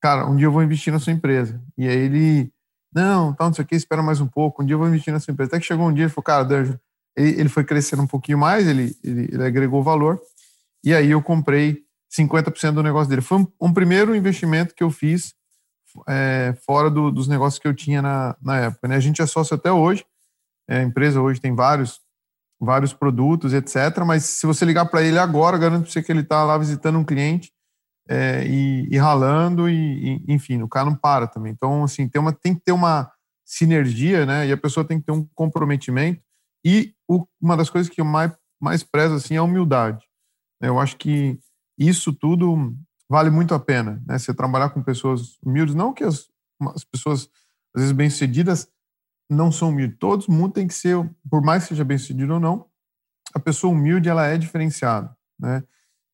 cara, um dia eu vou investir na sua empresa. E aí ele não, tal, não sei o que, espera mais um pouco, um dia eu vou investir nessa empresa. Até que chegou um dia e falou, cara, ele, ele foi crescendo um pouquinho mais, ele, ele, ele agregou valor, e aí eu comprei 50% do negócio dele. Foi um, um, primeiro investimento que eu fiz é, fora do, dos negócios que eu tinha na, na época. Né? A gente é sócio até hoje, é, a empresa hoje tem vários, vários produtos, etc. Mas se você ligar para ele agora, garanto para você que ele está lá visitando um cliente é, e, e, ralando, e, e, enfim, o cara não para também. Então, assim, tem, uma, tem que ter uma sinergia, né? E a pessoa tem que ter um comprometimento. E o, uma das coisas que eu mais, mais prezo, assim, é a humildade. Eu acho que isso tudo vale muito a pena, né? Você trabalhar com pessoas humildes, não que as, as pessoas, às vezes, bem-sucedidas não são humildes. Todo mundo tem que ser, por mais que seja bem-sucedido ou não, a pessoa humilde, ela é diferenciada, né?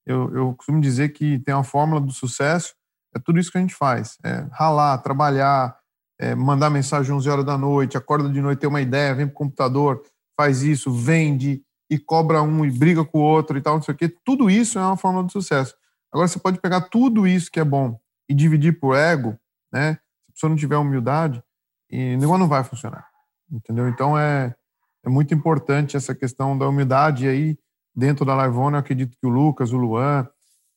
eu, eu costumo dizer que tem uma fórmula do sucesso, é tudo isso que a gente faz. É ralar, trabalhar, é mandar mensagem 11 horas da noite, acorda de noite, tem uma ideia, vem para o computador, faz isso, vende e cobra um e briga com o outro e tal, não sei o quê. Tudo isso é uma fórmula do sucesso. Agora, você pode pegar tudo isso que é bom e dividir por ego, né? Se a pessoa não tiver humildade, e o negócio não vai funcionar. Entendeu? Então, é, é muito importante essa questão da humildade. E aí, dentro da Larvona, eu acredito que o Lucas, o Luan,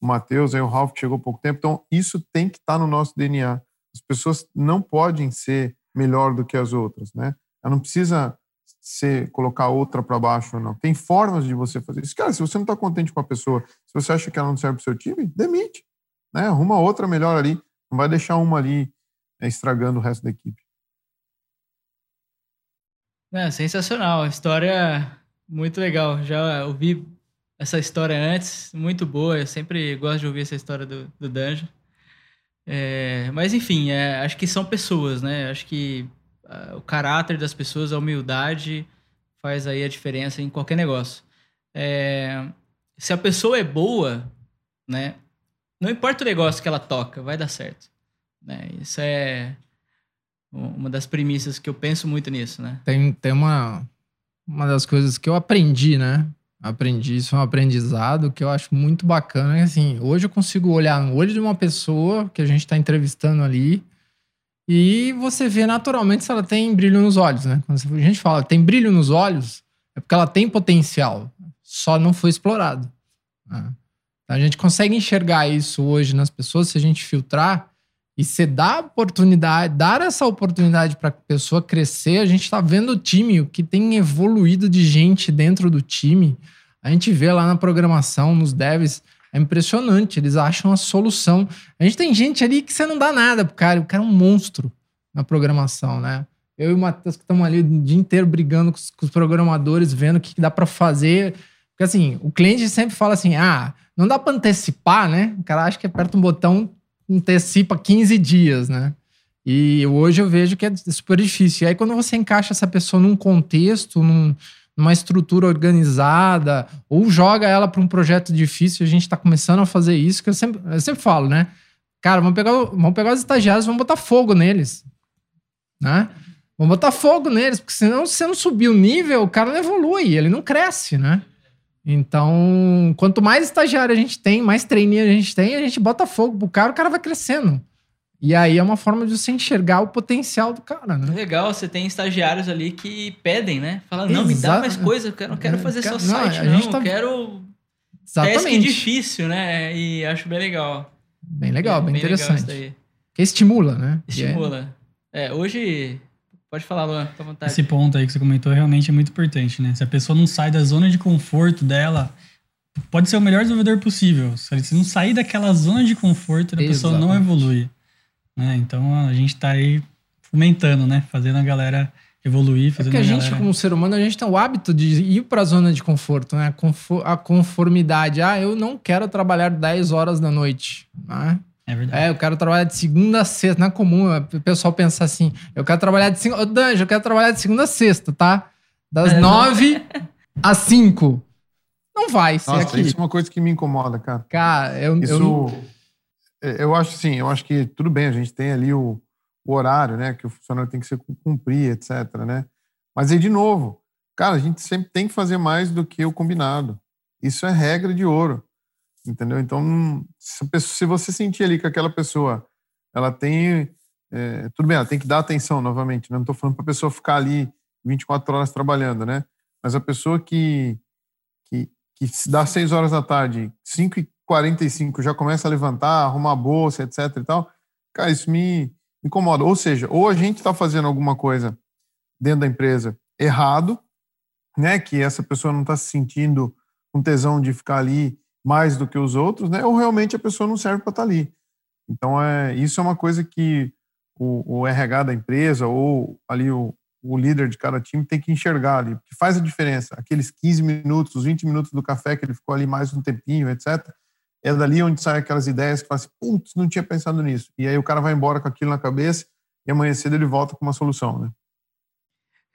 o Matheus, aí o Ralf que chegou há pouco tempo. Então, isso tem que estar no nosso DNA. As pessoas não podem ser melhor do que as outras, né? Ela não precisa ser, colocar outra para baixo ou não. Tem formas de você fazer isso. Cara, se você não está contente com a pessoa, se você acha que ela não serve para o seu time, demite. Né? Arruma outra melhor ali. Não vai deixar uma ali é, estragando o resto da equipe. É, sensacional. História muito legal. Já ouvi essa história antes, muito boa. Eu sempre gosto de ouvir essa história do, do Dungeon. É, mas enfim, é, acho que são pessoas, né? Acho que o caráter das pessoas, a humildade faz aí a diferença em qualquer negócio. É, se a pessoa é boa, né? Não importa o negócio que ela toca, vai dar certo. Né? Isso é uma das premissas que eu penso muito nisso, né? Tem, tem uma, uma das coisas que eu aprendi, né? Aprendi, isso é um aprendizado que eu acho muito bacana. Assim, hoje eu consigo olhar no olho de uma pessoa que a gente está entrevistando ali e você vê naturalmente se ela tem brilho nos olhos, né? Quando a gente fala tem brilho nos olhos, é porque ela tem potencial, só não foi explorado. Né? A gente consegue enxergar isso hoje nas pessoas se a gente filtrar e você dá oportunidade, dar essa oportunidade para a pessoa crescer. A gente está vendo o time, o que tem evoluído de gente dentro do time. A gente vê lá na programação, nos devs, é impressionante. Eles acham a solução. A gente tem gente ali que você não dá nada pro cara. O cara é um monstro na programação, né? Eu e o Matheus que estamos ali o dia inteiro brigando com os, com os programadores, vendo o que, que dá para fazer. Porque assim, o cliente sempre fala assim: ah, não dá para antecipar, né? O cara acha que aperta um botão, antecipa 15 dias, né? E hoje eu vejo que é super difícil. E aí, quando você encaixa essa pessoa num contexto, num, numa estrutura organizada, ou joga ela para um projeto difícil, a gente está começando a fazer isso, que eu sempre, eu sempre falo, né? Cara, vamos pegar, vamos pegar os estagiários vamos botar fogo neles. Né? Vamos botar fogo neles, porque senão, se você não subir o nível, o cara não evolui, ele não cresce, né? Então, quanto mais estagiário a gente tem, mais trainee a gente tem, a gente bota fogo pro cara, o cara vai crescendo. E aí é uma forma de você enxergar o potencial do cara, né? Legal, você tem estagiários ali que pedem, né? Fala, não, me dá mais coisa, eu não quero fazer só site, não, não tá... eu quero Exatamente. task difícil, né? E acho bem legal. Bem legal, bem, bem interessante. Legal que estimula, né? Estimula. É... é, hoje Pode falar, Luan, fica à vontade. Esse ponto aí que você comentou realmente é muito importante, né? Se a pessoa não sai da zona de conforto dela, pode ser o melhor desenvolvedor possível. Se não sair daquela zona de conforto, a pessoa não evolui. Né? Então a gente está aí fomentando, né? Fazendo a galera evoluir, fazendo é a, a gente, galera... como ser humano, a gente tem o hábito de ir para a zona de conforto, né? A conformidade. Ah, eu não quero trabalhar 10 horas da noite. Né? É verdade. É, eu quero trabalhar de segunda a sexta. Não é comum o pessoal pensar assim. Eu quero trabalhar de segunda. Ô, Danjo, eu quero trabalhar de segunda a sexta, tá? Das é, nove às cinco. Não vai ser Nossa, aqui. Isso é uma coisa que me incomoda, cara. Cara, eu. Isso, eu, é, eu acho assim, eu acho que tudo bem, a gente tem ali o, o horário, né? Que o funcionário tem que se cumprir, etc, né? Mas aí, de novo, cara, a gente sempre tem que fazer mais do que o combinado. Isso é regra de ouro entendeu? Então, se você sentir ali que aquela pessoa, ela tem, é, tudo bem, ela tem que dar atenção novamente, né? não estou falando para a pessoa ficar ali 24 horas trabalhando, né? Mas a pessoa que, que, que se dá 6 horas da tarde, 5 e 45 já começa a levantar, arrumar a bolsa, etc e tal, cara, isso me, incomoda. Ou seja, ou a gente está fazendo alguma coisa dentro da empresa errado, né? Que essa pessoa não está se sentindo com tesão de ficar ali mais do que os outros, né? Ou realmente a pessoa não serve para estar tá ali. Então, é, isso é uma coisa que o, o RH da empresa ou ali o, o, líder de cada time tem que enxergar ali, que faz a diferença. Aqueles 15 minutos, os 20 minutos do café que ele ficou ali mais um tempinho, etc. É dali onde saem aquelas ideias que fala assim, putz, não tinha pensado nisso. E aí o cara vai embora com aquilo na cabeça e amanhã cedo ele volta com uma solução, né?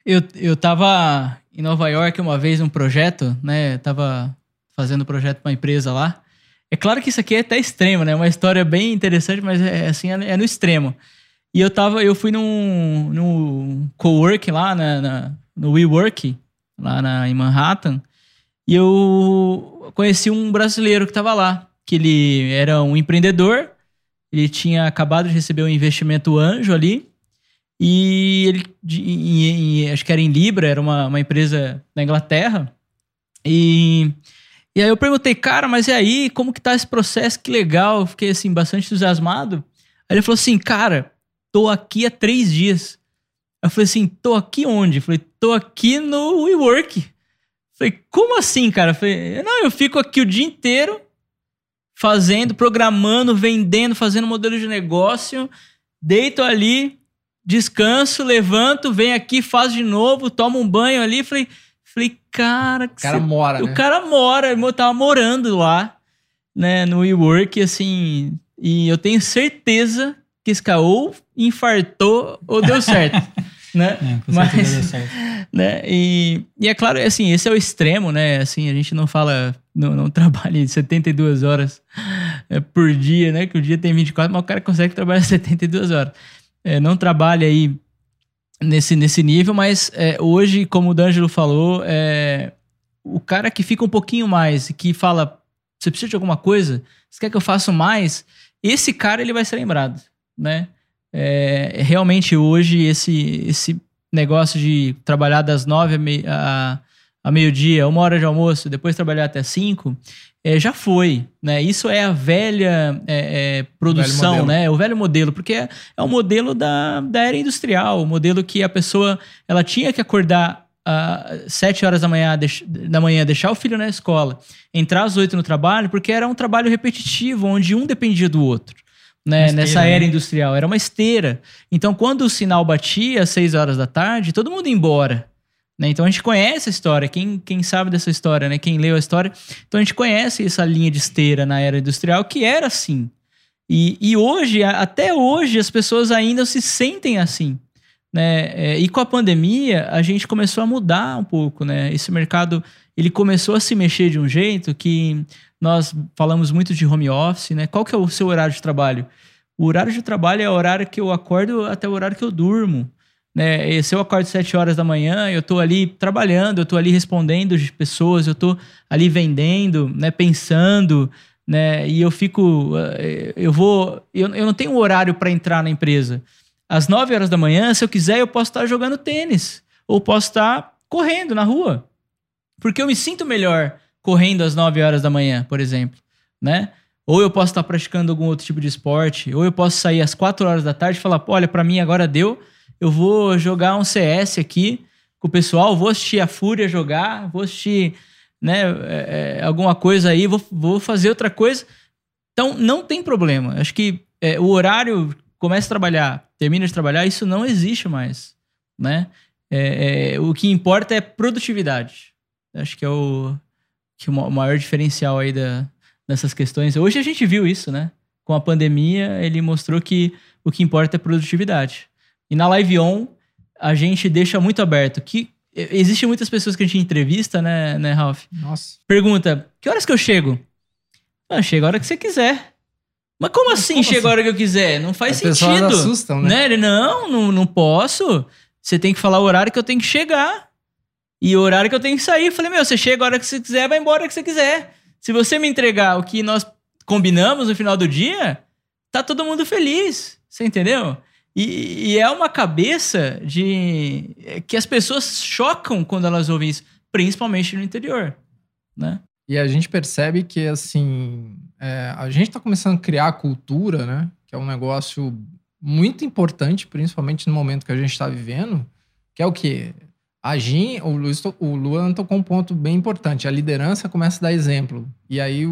Eu, eu tava em Nova York uma vez num projeto, né? tava fazendo projeto para uma empresa lá. É claro que isso aqui é até extremo, né? Uma história bem interessante, mas é assim, é, é no extremo. E eu tava, eu fui num, num co-work lá na, na, no WeWork, lá na, em Manhattan, e eu conheci um brasileiro que tava lá, que ele era um empreendedor, ele tinha acabado de receber um investimento anjo ali, e ele, acho que era em Libra, era uma, uma empresa da Inglaterra, e e aí eu perguntei, cara, mas e aí, como que tá esse processo? Que legal, eu fiquei assim, bastante entusiasmado. Aí ele falou assim, cara, tô aqui há três dias. eu falei assim, tô aqui onde? Eu falei, tô aqui no WeWork. Eu falei, como assim, cara? Eu falei, não, eu fico aqui o dia inteiro fazendo, programando, vendendo, fazendo modelo de negócio, deito ali, descanso, levanto, venho aqui, faço de novo, tomo um banho ali. Falei, falei cara... O cara mora, O né? cara mora, eu tava morando lá, né, no WeWork, assim, e eu tenho certeza que esse cara ou infartou ou deu certo, né? É, Mas- né? E, e é claro, assim, esse é o extremo, né? Assim, a gente não fala, não, não trabalha 72 horas é, por dia, né? Que o dia tem 24, mas o cara consegue trabalhar 72 horas. É, não trabalha aí nesse, nesse nível, mas é, hoje, como o D'Angelo falou, é, o cara que fica um pouquinho mais e que fala, você precisa de alguma coisa? Você quer que eu faça mais? Esse cara, ele vai ser lembrado, né? É, realmente, hoje, esse, esse negócio de trabalhar das nove a, mei- a- a meio-dia, uma hora de almoço, depois trabalhar até cinco, é, já foi, né? Isso é a velha é, é, produção, modelo. né? O velho modelo, porque é, é o modelo da, da era industrial, o modelo que a pessoa ela tinha que acordar às sete horas da manhã, da manhã, deixar o filho na escola, entrar às oito no trabalho, porque era um trabalho repetitivo, onde um dependia do outro. Né, esteira, nessa né? era industrial, era uma esteira. Então, quando o sinal batia às 6 horas da tarde, todo mundo ia embora. Né? Então, a gente conhece a história. Quem, quem sabe dessa história, né? quem leu a história. Então, a gente conhece essa linha de esteira na era industrial que era assim. E, e hoje, até hoje, as pessoas ainda se sentem assim. Né? É, e com a pandemia, a gente começou a mudar um pouco. Né? Esse mercado ele começou a se mexer de um jeito que nós falamos muito de home office. Né? Qual que é o seu horário de trabalho? O horário de trabalho é o horário que eu acordo até o horário que eu durmo. Né? E se eu acordo às 7 horas da manhã, eu estou ali trabalhando, eu estou ali respondendo de pessoas, eu estou ali vendendo, né? pensando, né? E eu fico. eh, Eu vou. Eu, eu não tenho horário para entrar na empresa. Às 9 horas da manhã, se eu quiser, eu posso estar jogando tênis. Ou posso estar correndo na rua. Porque eu me sinto melhor correndo às 9 horas da manhã, por exemplo. Né? Ou eu posso estar praticando algum outro tipo de esporte. Ou eu posso sair às 4 horas da tarde e falar: "Pô, olha, para mim agora deu. Eu vou jogar um CS aqui com o pessoal, vou assistir a Fúria jogar, vou assistir né, é, é, alguma coisa aí, vou, vou fazer outra coisa. Então, não tem problema. Acho que é, o horário começa a trabalhar, termina de trabalhar, isso não existe mais, né? É, é, o que importa é produtividade. Acho que é o, que o ma- o maior diferencial aí da, dessas questões. Hoje a gente viu isso, né? Com a pandemia, ele mostrou que o que importa é produtividade. E na Live On, a gente deixa muito aberto que e- existem muitas pessoas que a gente entrevista, né, né Ralph? Nossa. Pergunta, que horas que eu chego? Ah, chega a hora que você quiser. Mas como assim como chega assim? a hora que eu quiser? Não faz As sentido. assustam, né? Né? Ele, não, não, não posso. Você tem que falar o horário que eu tenho que chegar. E o horário que eu tenho que sair. Eu falei, meu, você chega a hora que você quiser, vai embora que você quiser. Se você me entregar o que nós combinamos no final do dia, tá todo mundo feliz. Você entendeu? E, e é uma cabeça de é, que as pessoas chocam quando elas ouvem isso, principalmente no interior, né? E a gente percebe que, assim, é, a gente está começando a criar a cultura, né? Que é um negócio muito importante, principalmente no momento que a gente está vivendo, que é o quê? A Gin, o, Luiz, o Luan tocou um ponto bem importante. A liderança começa a dar exemplo. E aí,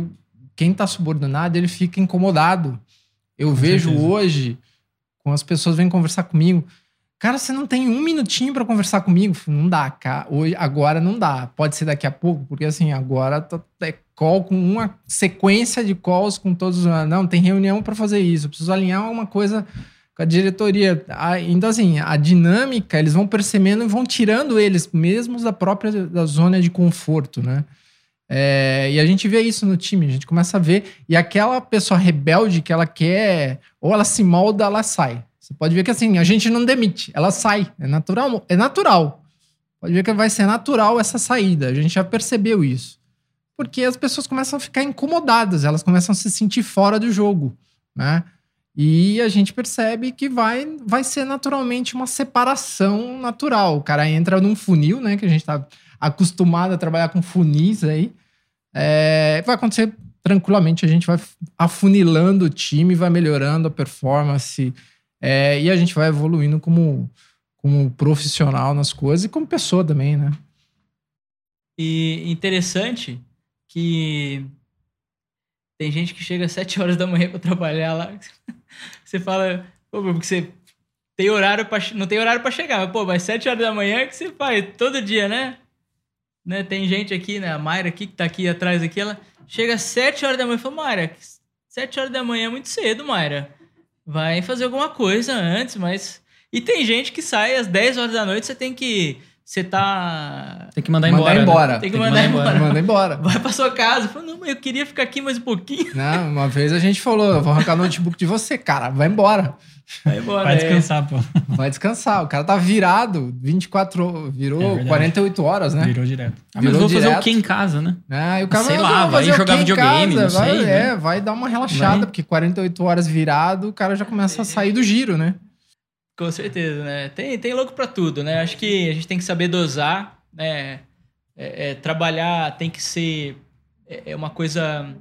quem está subordinado, ele fica incomodado. Eu Com vejo certeza. hoje, quando as pessoas vêm conversar comigo, Cara, você não tem um minutinho para conversar comigo? Não dá, cara. Hoje, agora não dá. Pode ser daqui a pouco, porque assim, agora tá, é call com uma sequência de calls com todos os. Não, tem reunião para fazer isso. Eu preciso alinhar uma coisa com a diretoria. Então, assim, a dinâmica, eles vão percebendo e vão tirando eles mesmos da própria da zona de conforto, né? É, e a gente vê isso no time, a gente começa a ver. E aquela pessoa rebelde que ela quer, ou ela se molda, ela sai. Você pode ver que assim, a gente não demite, ela sai. É natural. É natural. Pode ver que vai ser natural essa saída. A gente já percebeu isso. Porque as pessoas começam a ficar incomodadas, elas começam a se sentir fora do jogo, né? E a gente percebe que vai, vai ser naturalmente uma separação natural. O cara entra num funil, né? Que a gente tá acostumado a trabalhar com funis aí. É, vai acontecer tranquilamente, a gente vai afunilando o time, vai melhorando a performance é, e a gente vai evoluindo como, como profissional nas coisas e como pessoa também, né? E interessante que tem gente que chega às 7 horas da manhã para trabalhar lá. Você fala, pô, porque você tem horário para não tem horário para chegar, pô, mas 7 horas da manhã que você faz todo dia, né? né? Tem gente aqui, né? A Mayra aqui que tá aqui atrás aqui, ela chega às 7 horas da manhã e fala, Mayra, 7 horas da manhã é muito cedo, Mayra. Vai fazer alguma coisa antes, mas e tem gente que sai às 10 horas da noite, você tem que você tá. Tem que mandar, Mandar embora. né? embora. Tem que, Tem que mandar, mandar embora. Manda embora. Vai pra sua casa. Fala, não, mas eu queria ficar aqui mais um pouquinho. Não, uma vez a gente falou, eu vou arrancar o notebook de você, cara, vai embora. Vai embora. Vai é. descansar, pô. Vai descansar. O cara tá virado, 24, ho- virou É verdade. 48 horas, né? Virou direto. Ah, mas Virou vou fazer direto. o que em casa, né? Ah, e o cara Sei "Não, lá, vai fazer o jogar quê em videogame, não vai, sei, É, né? vai dar uma relaxada, Vai. porque 48 horas virado, o cara já começa a sair do giro, né? Com certeza, né? Tem, tem louco pra tudo, né? Acho que a gente tem que saber dosar, né? É, é, trabalhar tem que ser é, é uma coisa.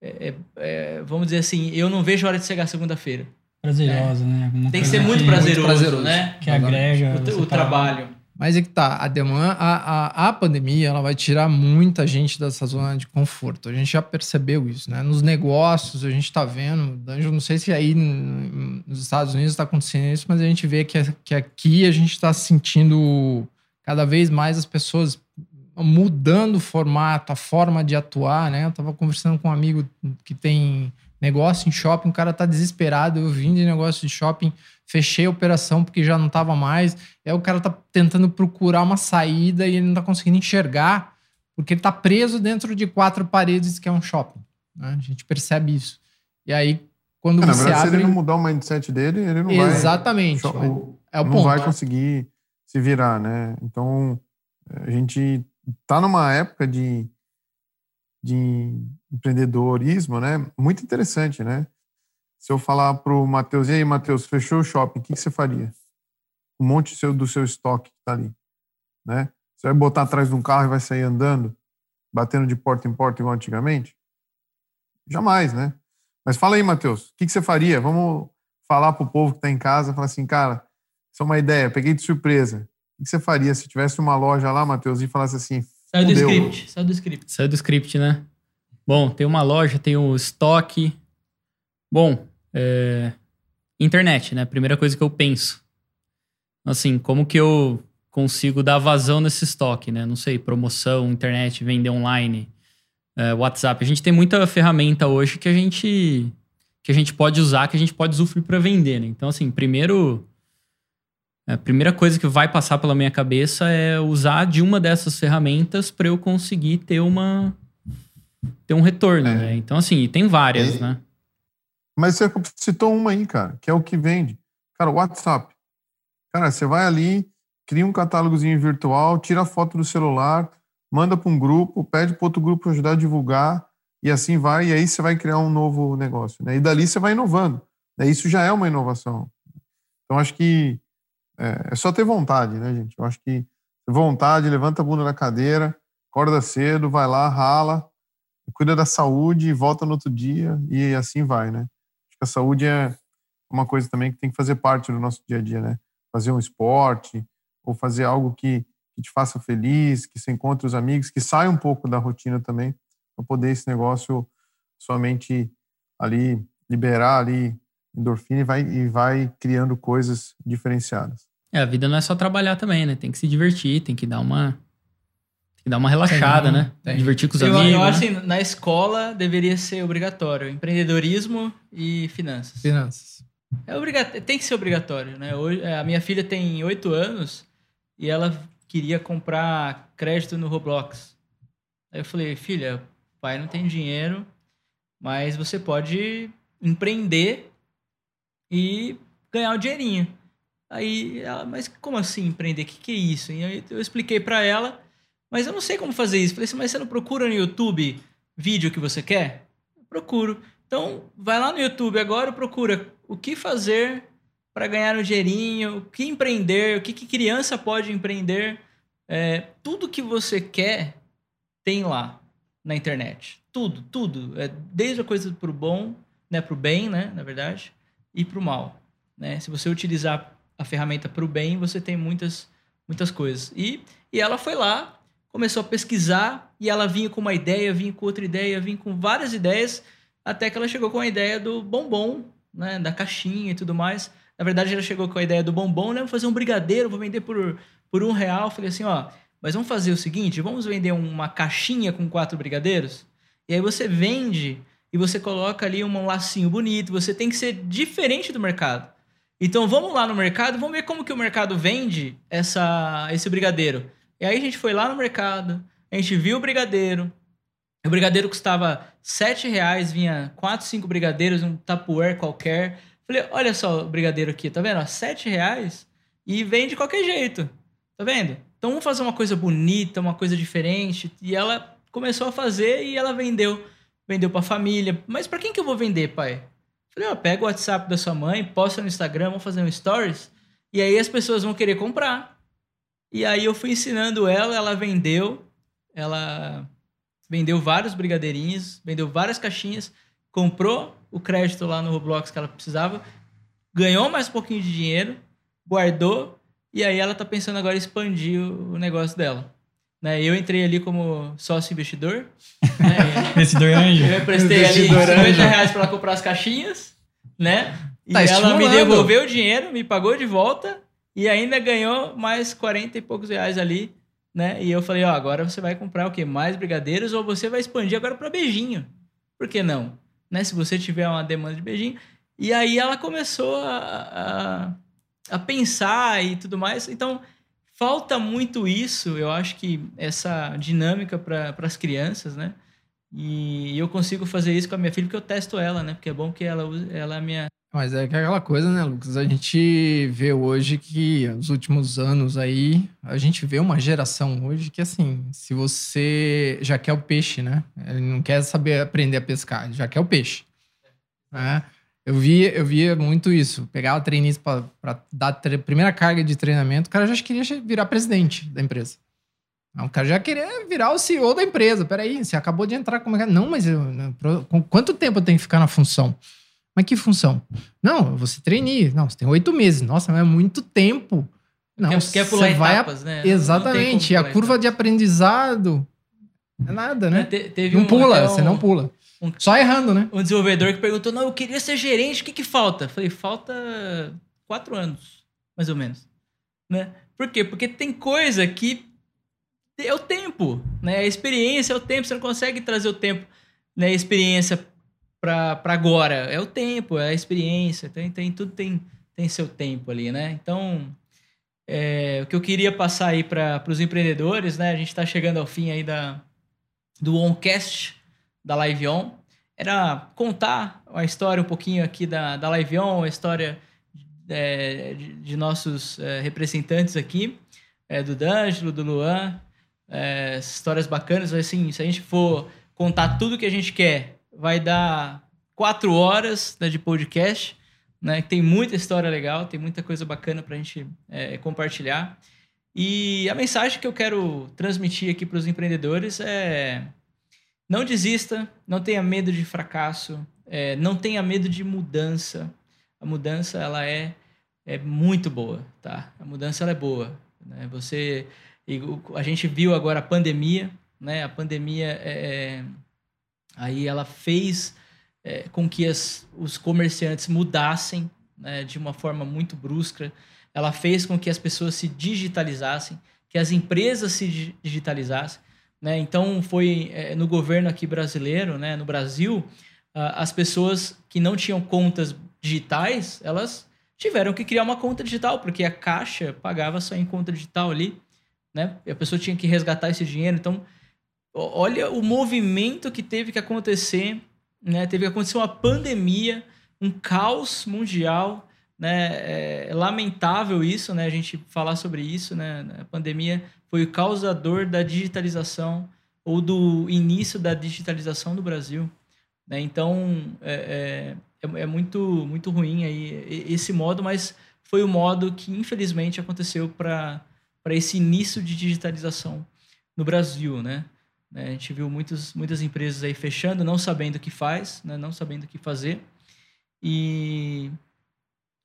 é, é, vamos dizer assim, eu não vejo a hora de chegar segunda-feira. Prazerosa, né? Alguma Tem que ser muito prazeroso, prazeroso. né? Que agrega. O, o trabalho. Mas é que tá, a demanda, a, a, a pandemia, ela vai tirar muita gente dessa zona de conforto. A gente já percebeu isso, né? Nos negócios, a gente tá vendo, Danjo, não sei se aí nos Estados Unidos tá acontecendo isso, mas a gente vê que, que aqui a gente tá sentindo cada vez mais as pessoas mudando o formato, a forma de atuar, né? Eu tava conversando com um amigo que tem negócio em shopping, o cara tá desesperado, eu vim de negócio de shopping, fechei a operação porque já não tava mais, Aí o cara tá tentando procurar uma saída e ele não tá conseguindo enxergar, porque ele tá preso dentro de quatro paredes que é um shopping. né? A gente percebe isso. E aí, quando É, você verdade, se abre. ele não mudar o mindset dele, ele não Exatamente. vai. é o não ponto. vai conseguir se virar, né? Então, a gente tá numa época de, de empreendedorismo, né? Muito interessante, né? Se eu falar pro Matheus, e aí, Matheus, fechou o shopping, o que, que você faria? Um monte seu, do seu estoque que tá ali, né? Você vai botar atrás de um carro e vai sair andando, batendo de porta em porta igual antigamente? Jamais, né? Mas fala aí, Matheus, o que, que você faria? Vamos falar pro povo que tá em casa, falar assim, cara, isso é uma ideia, peguei de surpresa. O que você faria se tivesse uma loja lá, Matheus, e falasse assim, Saiu do script. Saiu do script. Saiu do script, né? Bom, tem uma loja, tem o estoque. Bom, é, internet, né? Primeira coisa que eu penso. Assim, como que eu consigo dar vazão nesse estoque, né? Não sei, promoção, internet, vender online, é, WhatsApp. A gente tem muita ferramenta hoje que a gente que a gente pode usar, que a gente pode usufruir para vender, né? Então, assim, primeiro a primeira coisa que vai passar pela minha cabeça é usar de uma dessas ferramentas para eu conseguir ter uma ter um retorno, É. né? Então assim, tem várias, É. né? Mas você citou uma aí, cara, que é o que vende. Cara, WhatsApp. Cara, você vai ali, cria um catálogozinho virtual, tira a foto do celular, manda para um grupo, pede para outro grupo ajudar a divulgar, e assim vai, e aí você vai criar um novo negócio. Né? E dali você vai inovando. Né? Isso já é uma inovação. Então, acho que é, é só ter vontade, né, gente? Eu acho que vontade, levanta a bunda da cadeira, acorda cedo, vai lá, rala, cuida da saúde volta no outro dia, e assim vai, né? A saúde é uma coisa também que tem que fazer parte do nosso dia a dia, né? Fazer um esporte ou fazer algo que, que te faça feliz, que você encontre os amigos, que saia um pouco da rotina também, para poder esse negócio sua mente ali liberar ali endorfina e vai, e vai criando coisas diferenciadas. É, a vida não é só trabalhar também, né? Tem que se divertir, tem que dar uma tem que dar uma relaxada, Tem, né? tem. Divertir com os Eu, amigos. eu né? acho assim, na escola deveria ser obrigatório. Empreendedorismo e finanças. Finanças. É obrigatório, tem que ser obrigatório, né? Hoje, a minha filha tem oito anos e ela queria comprar crédito no Roblox. Aí eu falei, filha, pai não tem dinheiro, mas você pode empreender e ganhar o dinheirinho. Aí ela, mas como assim empreender? O que, que é isso? E aí eu expliquei pra ela, mas eu não sei como fazer isso. Falei assim, mas você não procura no YouTube vídeo que você quer? Procuro. Então, vai lá no YouTube agora e procura o que fazer para ganhar um dinheirinho, o que empreender, o que, que criança pode empreender. É, tudo que você quer tem lá na internet. Tudo, tudo. É, desde a coisa pro bom, né, pro bem, né, na verdade, e pro mal. Né? Se você utilizar a ferramenta para o bem, você tem muitas, muitas coisas. E, e ela foi lá, começou a pesquisar e ela vinha com uma ideia, vinha com outra ideia, vinha com várias ideias, até que ela chegou com a ideia do bombom, né, da caixinha e tudo mais. Na verdade, ela chegou com a ideia do bombom, né, vou fazer um brigadeiro, vou vender por, por um real. Falei assim, ó, mas vamos fazer o seguinte, vamos vender uma caixinha com quatro brigadeiros? E aí você vende e você coloca ali um lacinho bonito, você tem que ser diferente do mercado. Então vamos lá no mercado, vamos ver como que o mercado vende essa, esse brigadeiro. E aí a gente foi lá no mercado, a gente viu o brigadeiro. O brigadeiro custava sete reais, vinha quatro, cinco brigadeiros, um tapuer qualquer. Falei, olha só o brigadeiro aqui, tá vendo? Sete reais e vende de qualquer jeito, tá vendo? Então vamos fazer uma coisa bonita, uma coisa diferente. E ela começou a fazer e ela vendeu. Vendeu pra família. Mas para quem que eu vou vender, pai? Falei, ó, pega o WhatsApp da sua mãe, posta no Instagram, vamos fazer um stories. E aí as pessoas vão querer comprar. E aí eu fui ensinando ela, ela vendeu, ela vendeu vários brigadeirinhos, vendeu várias caixinhas, comprou o crédito lá no Roblox que ela precisava, ganhou mais um pouquinho de dinheiro, guardou, e aí ela tá pensando agora em expandir o negócio dela. Né? Eu entrei ali como sócio investidor. Né? investidor anjo. Eu emprestei ali 50 reais para ela comprar as caixinhas, né? E tá ela me devolveu o dinheiro, me pagou de volta e ainda ganhou mais 40 e poucos reais ali, né? E eu falei, ó, agora você vai comprar o quê? Mais brigadeiros ou você vai expandir agora para beijinho? Por que não? Né? Se você tiver uma demanda de beijinho. E aí ela começou a, a, a pensar e tudo mais. Então, falta muito isso, eu acho que essa dinâmica para as crianças, né? E eu consigo fazer isso com a minha filha porque eu testo ela, né? Porque é bom que ela, ela é minha mas é aquela coisa, né, Lucas? A gente vê hoje que nos últimos anos aí, a gente vê uma geração hoje que, assim, se você já quer o peixe, né? Ele não quer saber aprender a pescar, já quer o peixe. Né? Eu via, eu via muito isso. Pegava treinistas para dar a primeira carga de treinamento, o cara já queria virar presidente da empresa. O cara já queria virar o CEO da empresa. Peraí, você acabou de entrar como é que Não, mas eu, quanto tempo eu tenho que ficar na função? Mas que função? Não, você treine. Não, você tem oito meses. Nossa, mas é muito tempo. Não, quer, quer pular vai etapas, a... né? Exatamente. a curva etapas. de aprendizado é nada, né? Te, teve não um, pula, um, você não pula. Um, Só errando, né? Um desenvolvedor que perguntou: não, eu queria ser gerente, o que, que falta? Falei, falta quatro anos, mais ou menos. Né? Por quê? Porque tem coisa que é o tempo, né? A experiência é o tempo, você não consegue trazer o tempo, né? A experiência para agora. É o tempo, é a experiência, tem, tem tudo tem, tem seu tempo ali, né? Então, é, o que eu queria passar aí para os empreendedores, né? A gente está chegando ao fim aí da, do Oncast, da Live On, era contar a história um pouquinho aqui da, da Live On, a história é, de, de, nossos é, representantes aqui, é, do D'Angelo, do Luan, é, histórias bacanas, assim, se a gente for contar tudo que a gente quer vai dar quatro horas né, de podcast, né? Tem muita história legal, tem muita coisa bacana para a gente é, compartilhar. E a mensagem que eu quero transmitir aqui para os empreendedores é: não desista, não tenha medo de fracasso, é, não tenha medo de mudança. A mudança ela é, é muito boa, tá? A mudança ela é boa. Né? Você, a gente viu agora a pandemia, né? A pandemia é, é Aí ela fez é, com que as, os comerciantes mudassem né, de uma forma muito brusca. Ela fez com que as pessoas se digitalizassem, que as empresas se digitalizassem. Né? Então, foi é, no governo aqui brasileiro, né, no Brasil, as pessoas que não tinham contas digitais, elas tiveram que criar uma conta digital, porque a Caixa pagava só em conta digital ali, né? E a pessoa tinha que resgatar esse dinheiro. Então, olha o movimento que teve que acontecer, né? Teve que acontecer uma pandemia, um caos mundial, né? É lamentável isso, né? A gente falar sobre isso, né? A pandemia foi o causador da digitalização ou do início da digitalização do Brasil, né? Então é, é, é muito muito ruim aí esse modo, mas foi o modo que infelizmente aconteceu para para esse início de digitalização no Brasil, né? Né? A gente viu muitos, muitas empresas aí fechando, não sabendo o que faz, né? não sabendo o que fazer. E,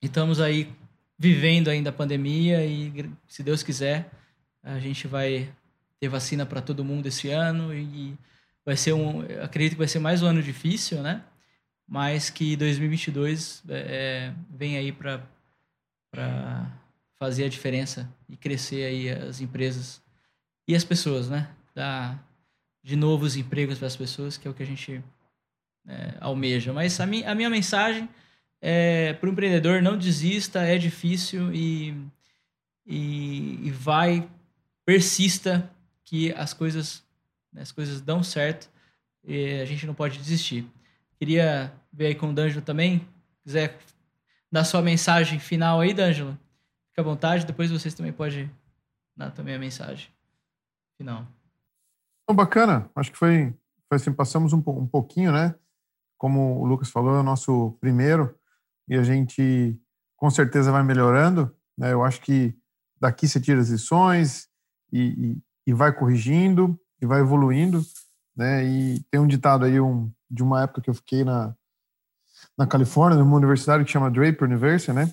e estamos aí vivendo ainda a pandemia e, se Deus quiser, a gente vai ter vacina para todo mundo esse ano e vai ser um, acredito que vai ser mais um ano difícil, né? Mas que 2022 é, é, vem aí para fazer a diferença e crescer aí as empresas e as pessoas, né? Dar de novos empregos para as pessoas, que é o que a gente é, almeja. Mas a, mi, a minha mensagem é para o empreendedor, não desista, é difícil e, e, e vai, persista que as coisas, né, as coisas dão certo e a gente não pode desistir. Queria ver aí com o D'Angelo também, quiser dar sua mensagem final aí, D'Angelo, fica à vontade, depois vocês também podem dar também a mensagem final. Bom, bacana, acho que foi, foi assim, passamos um, um pouquinho, né, como o Lucas falou, é o nosso primeiro, e a gente com certeza vai melhorando. Né? Eu acho que daqui você tira as lições e, e, e vai corrigindo e vai evoluindo. Né? E tem um ditado aí um, de uma época que eu fiquei na, na Califórnia, numa universidade que chama Draper University, né?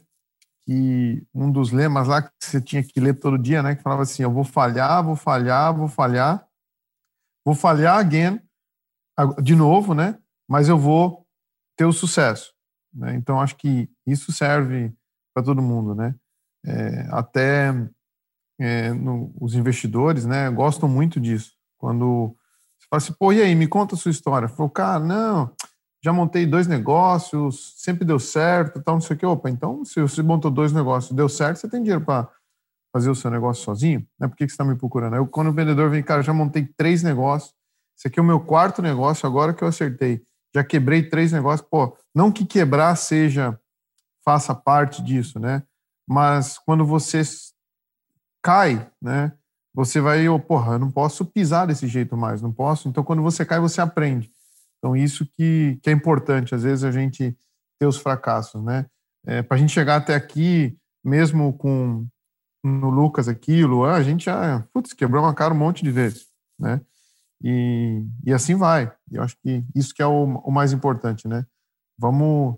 Que um dos lemas lá que você tinha que ler todo dia, né? Que falava assim: eu vou falhar, vou falhar, vou falhar, vou falhar again, de novo, né? Mas eu vou ter o sucesso. Né? Então, acho que isso serve para todo mundo, né? É, até é, no, os investidores, né, gostam muito disso. Quando você fala assim, pô, e aí, me conta a sua história. Falou, cara, não, já montei dois negócios, sempre deu certo, tal, não sei o que. Opa, então, se você montou dois negócios, deu certo, você tem dinheiro para fazer o seu negócio sozinho? Né? Por que, que você está me procurando? Eu, quando o vendedor vem, cara, já montei três negócios, esse aqui é o meu quarto negócio, agora que eu acertei já quebrei três negócios. Pô, não que quebrar seja, faça parte disso, né? Mas quando você cai, né? Você vai, oh, porra, eu não posso pisar desse jeito mais, não posso. Então, quando você cai, você aprende. Então, isso que, que é importante, às vezes, a gente ter os fracassos, né? É, Para a gente chegar até aqui, mesmo com no Lucas aqui, o Luan, a gente já, putz, quebrou uma cara um monte de vezes, né? E, e assim vai. Eu acho que isso que é o, o mais importante, né? Vamos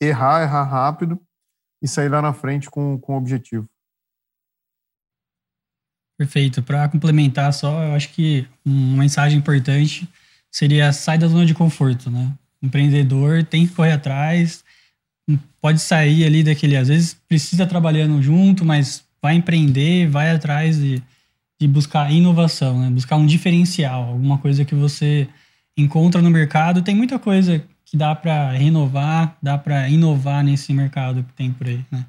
errar, errar rápido e sair lá na frente com, com o objetivo. Perfeito. Para complementar só, eu acho que uma mensagem importante seria sair da zona de conforto, né? Empreendedor tem que correr atrás, pode sair ali daquele, às vezes precisa trabalhando junto, mas vai empreender, vai atrás de de buscar inovação, né? buscar um diferencial, alguma coisa que você encontra no mercado. Tem muita coisa que dá para renovar, dá para inovar nesse mercado que tem por aí. Né?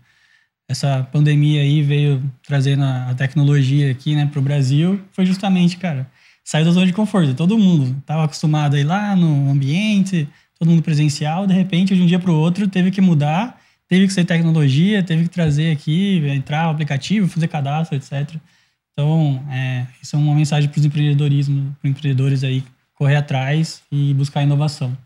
Essa pandemia aí veio trazendo a tecnologia aqui né, para o Brasil, foi justamente, cara, saiu da zona de conforto. Todo mundo estava acostumado a ir lá no ambiente, todo mundo presencial, de repente, de um dia para o outro, teve que mudar, teve que ser tecnologia, teve que trazer aqui, entrar o aplicativo, fazer cadastro, etc. Então, é, isso é uma mensagem para os empreendedorismo, para empreendedores aí correr atrás e buscar inovação.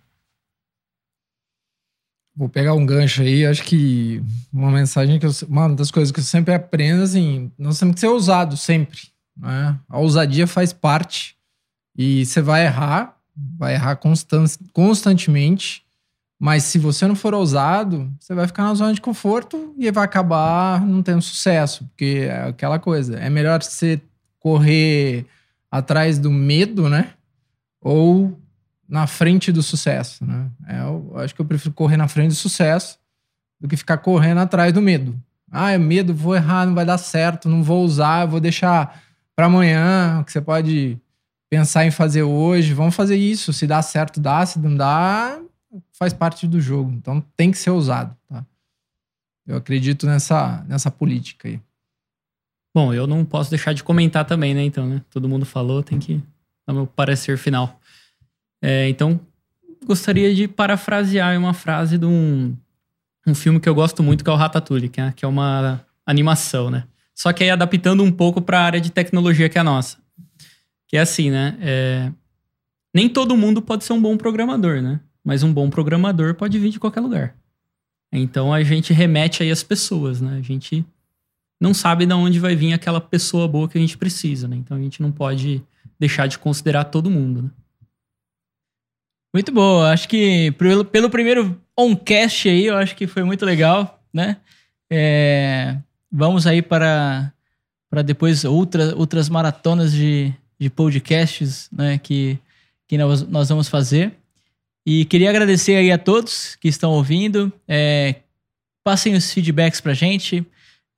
Vou pegar um gancho aí, acho que uma mensagem que eu, das coisas que eu sempre aprendo, assim, nós temos que ser ousados sempre, né? A ousadia faz parte e você vai errar, vai errar constant, constantemente, mas se você não for ousado, você vai ficar na zona de conforto e vai acabar não tendo sucesso. Porque é aquela coisa. É melhor você correr atrás do medo, né? Ou na frente do sucesso, né? É, eu acho que eu prefiro correr na frente do sucesso do que ficar correndo atrás do medo. Ah, é medo, vou errar, não vai dar certo, não vou usar, vou deixar para amanhã, que você pode pensar em fazer hoje. Vamos fazer isso. Se dá certo, dá. Se não dá, faz parte do jogo. Então tem que ser usado. Tá? Eu acredito nessa, nessa política aí. Bom, eu não posso deixar de comentar também, né? Então, né? Todo mundo falou, tem que dar meu parecer final. É, então, gostaria de parafrasear uma frase de um, um filme que eu gosto muito, que é o Ratatouille, que é, que é uma animação, né? Só que aí adaptando um pouco para a área de tecnologia que é a nossa. Que é assim, né? É, nem todo mundo pode ser um bom programador, né? Mas um bom programador pode vir de qualquer lugar. Então a gente remete aí as pessoas, né? A gente não sabe de onde vai vir aquela pessoa boa que a gente precisa, né? Então a gente não pode deixar de considerar todo mundo, né? Muito bom. Acho que pelo, pelo primeiro oncast aí, eu acho que foi muito legal, né? É, vamos aí para, para depois outra, outras maratonas de, de podcasts né, que, que nós, nós vamos fazer. E queria agradecer aí a todos que estão ouvindo. É, passem os feedbacks pra gente.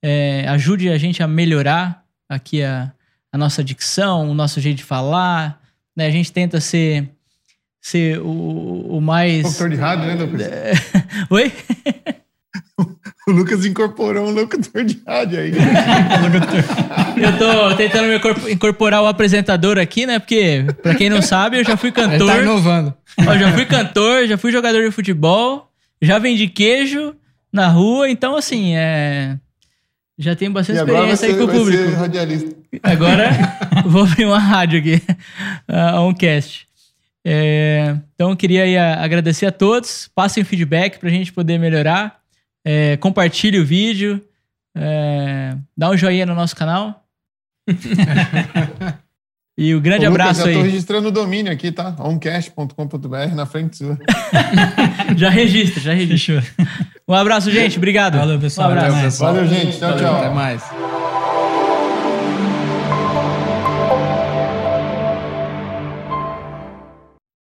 É, ajude a gente a melhorar aqui a, a nossa dicção, o nosso jeito de falar. Né? A gente tenta ser, ser o, o mais. Locutor de rádio, né, Lucas? Oi? O Lucas incorporou um locutor de rádio aí. Eu tô tentando me corpo- incorporar o apresentador aqui, né? Porque, pra quem não sabe, eu já fui Ele cantor. tá inovando. Ó, já fui cantor, já fui jogador de futebol, já vendi queijo na rua, então assim, é. Já tenho bastante E agora vai experiência aí com o vai ser público. radialista. Agora vou abrir uma rádio aqui, a Oncast. É, então eu queria aí a- agradecer a todos. Passem feedback pra gente poder melhorar. É, compartilhe o vídeo. é, dá um joinha no nosso canal. E o grande Ô, Lucas, abraço tô aí. registrando o domínio aqui, tá? oncast.com.br na frente sua. Já registra, já registra. Um abraço, gente. Obrigado. Valeu, pessoal. Um abraço. Até mais. Valeu, gente. Tchau, tchau. Até mais.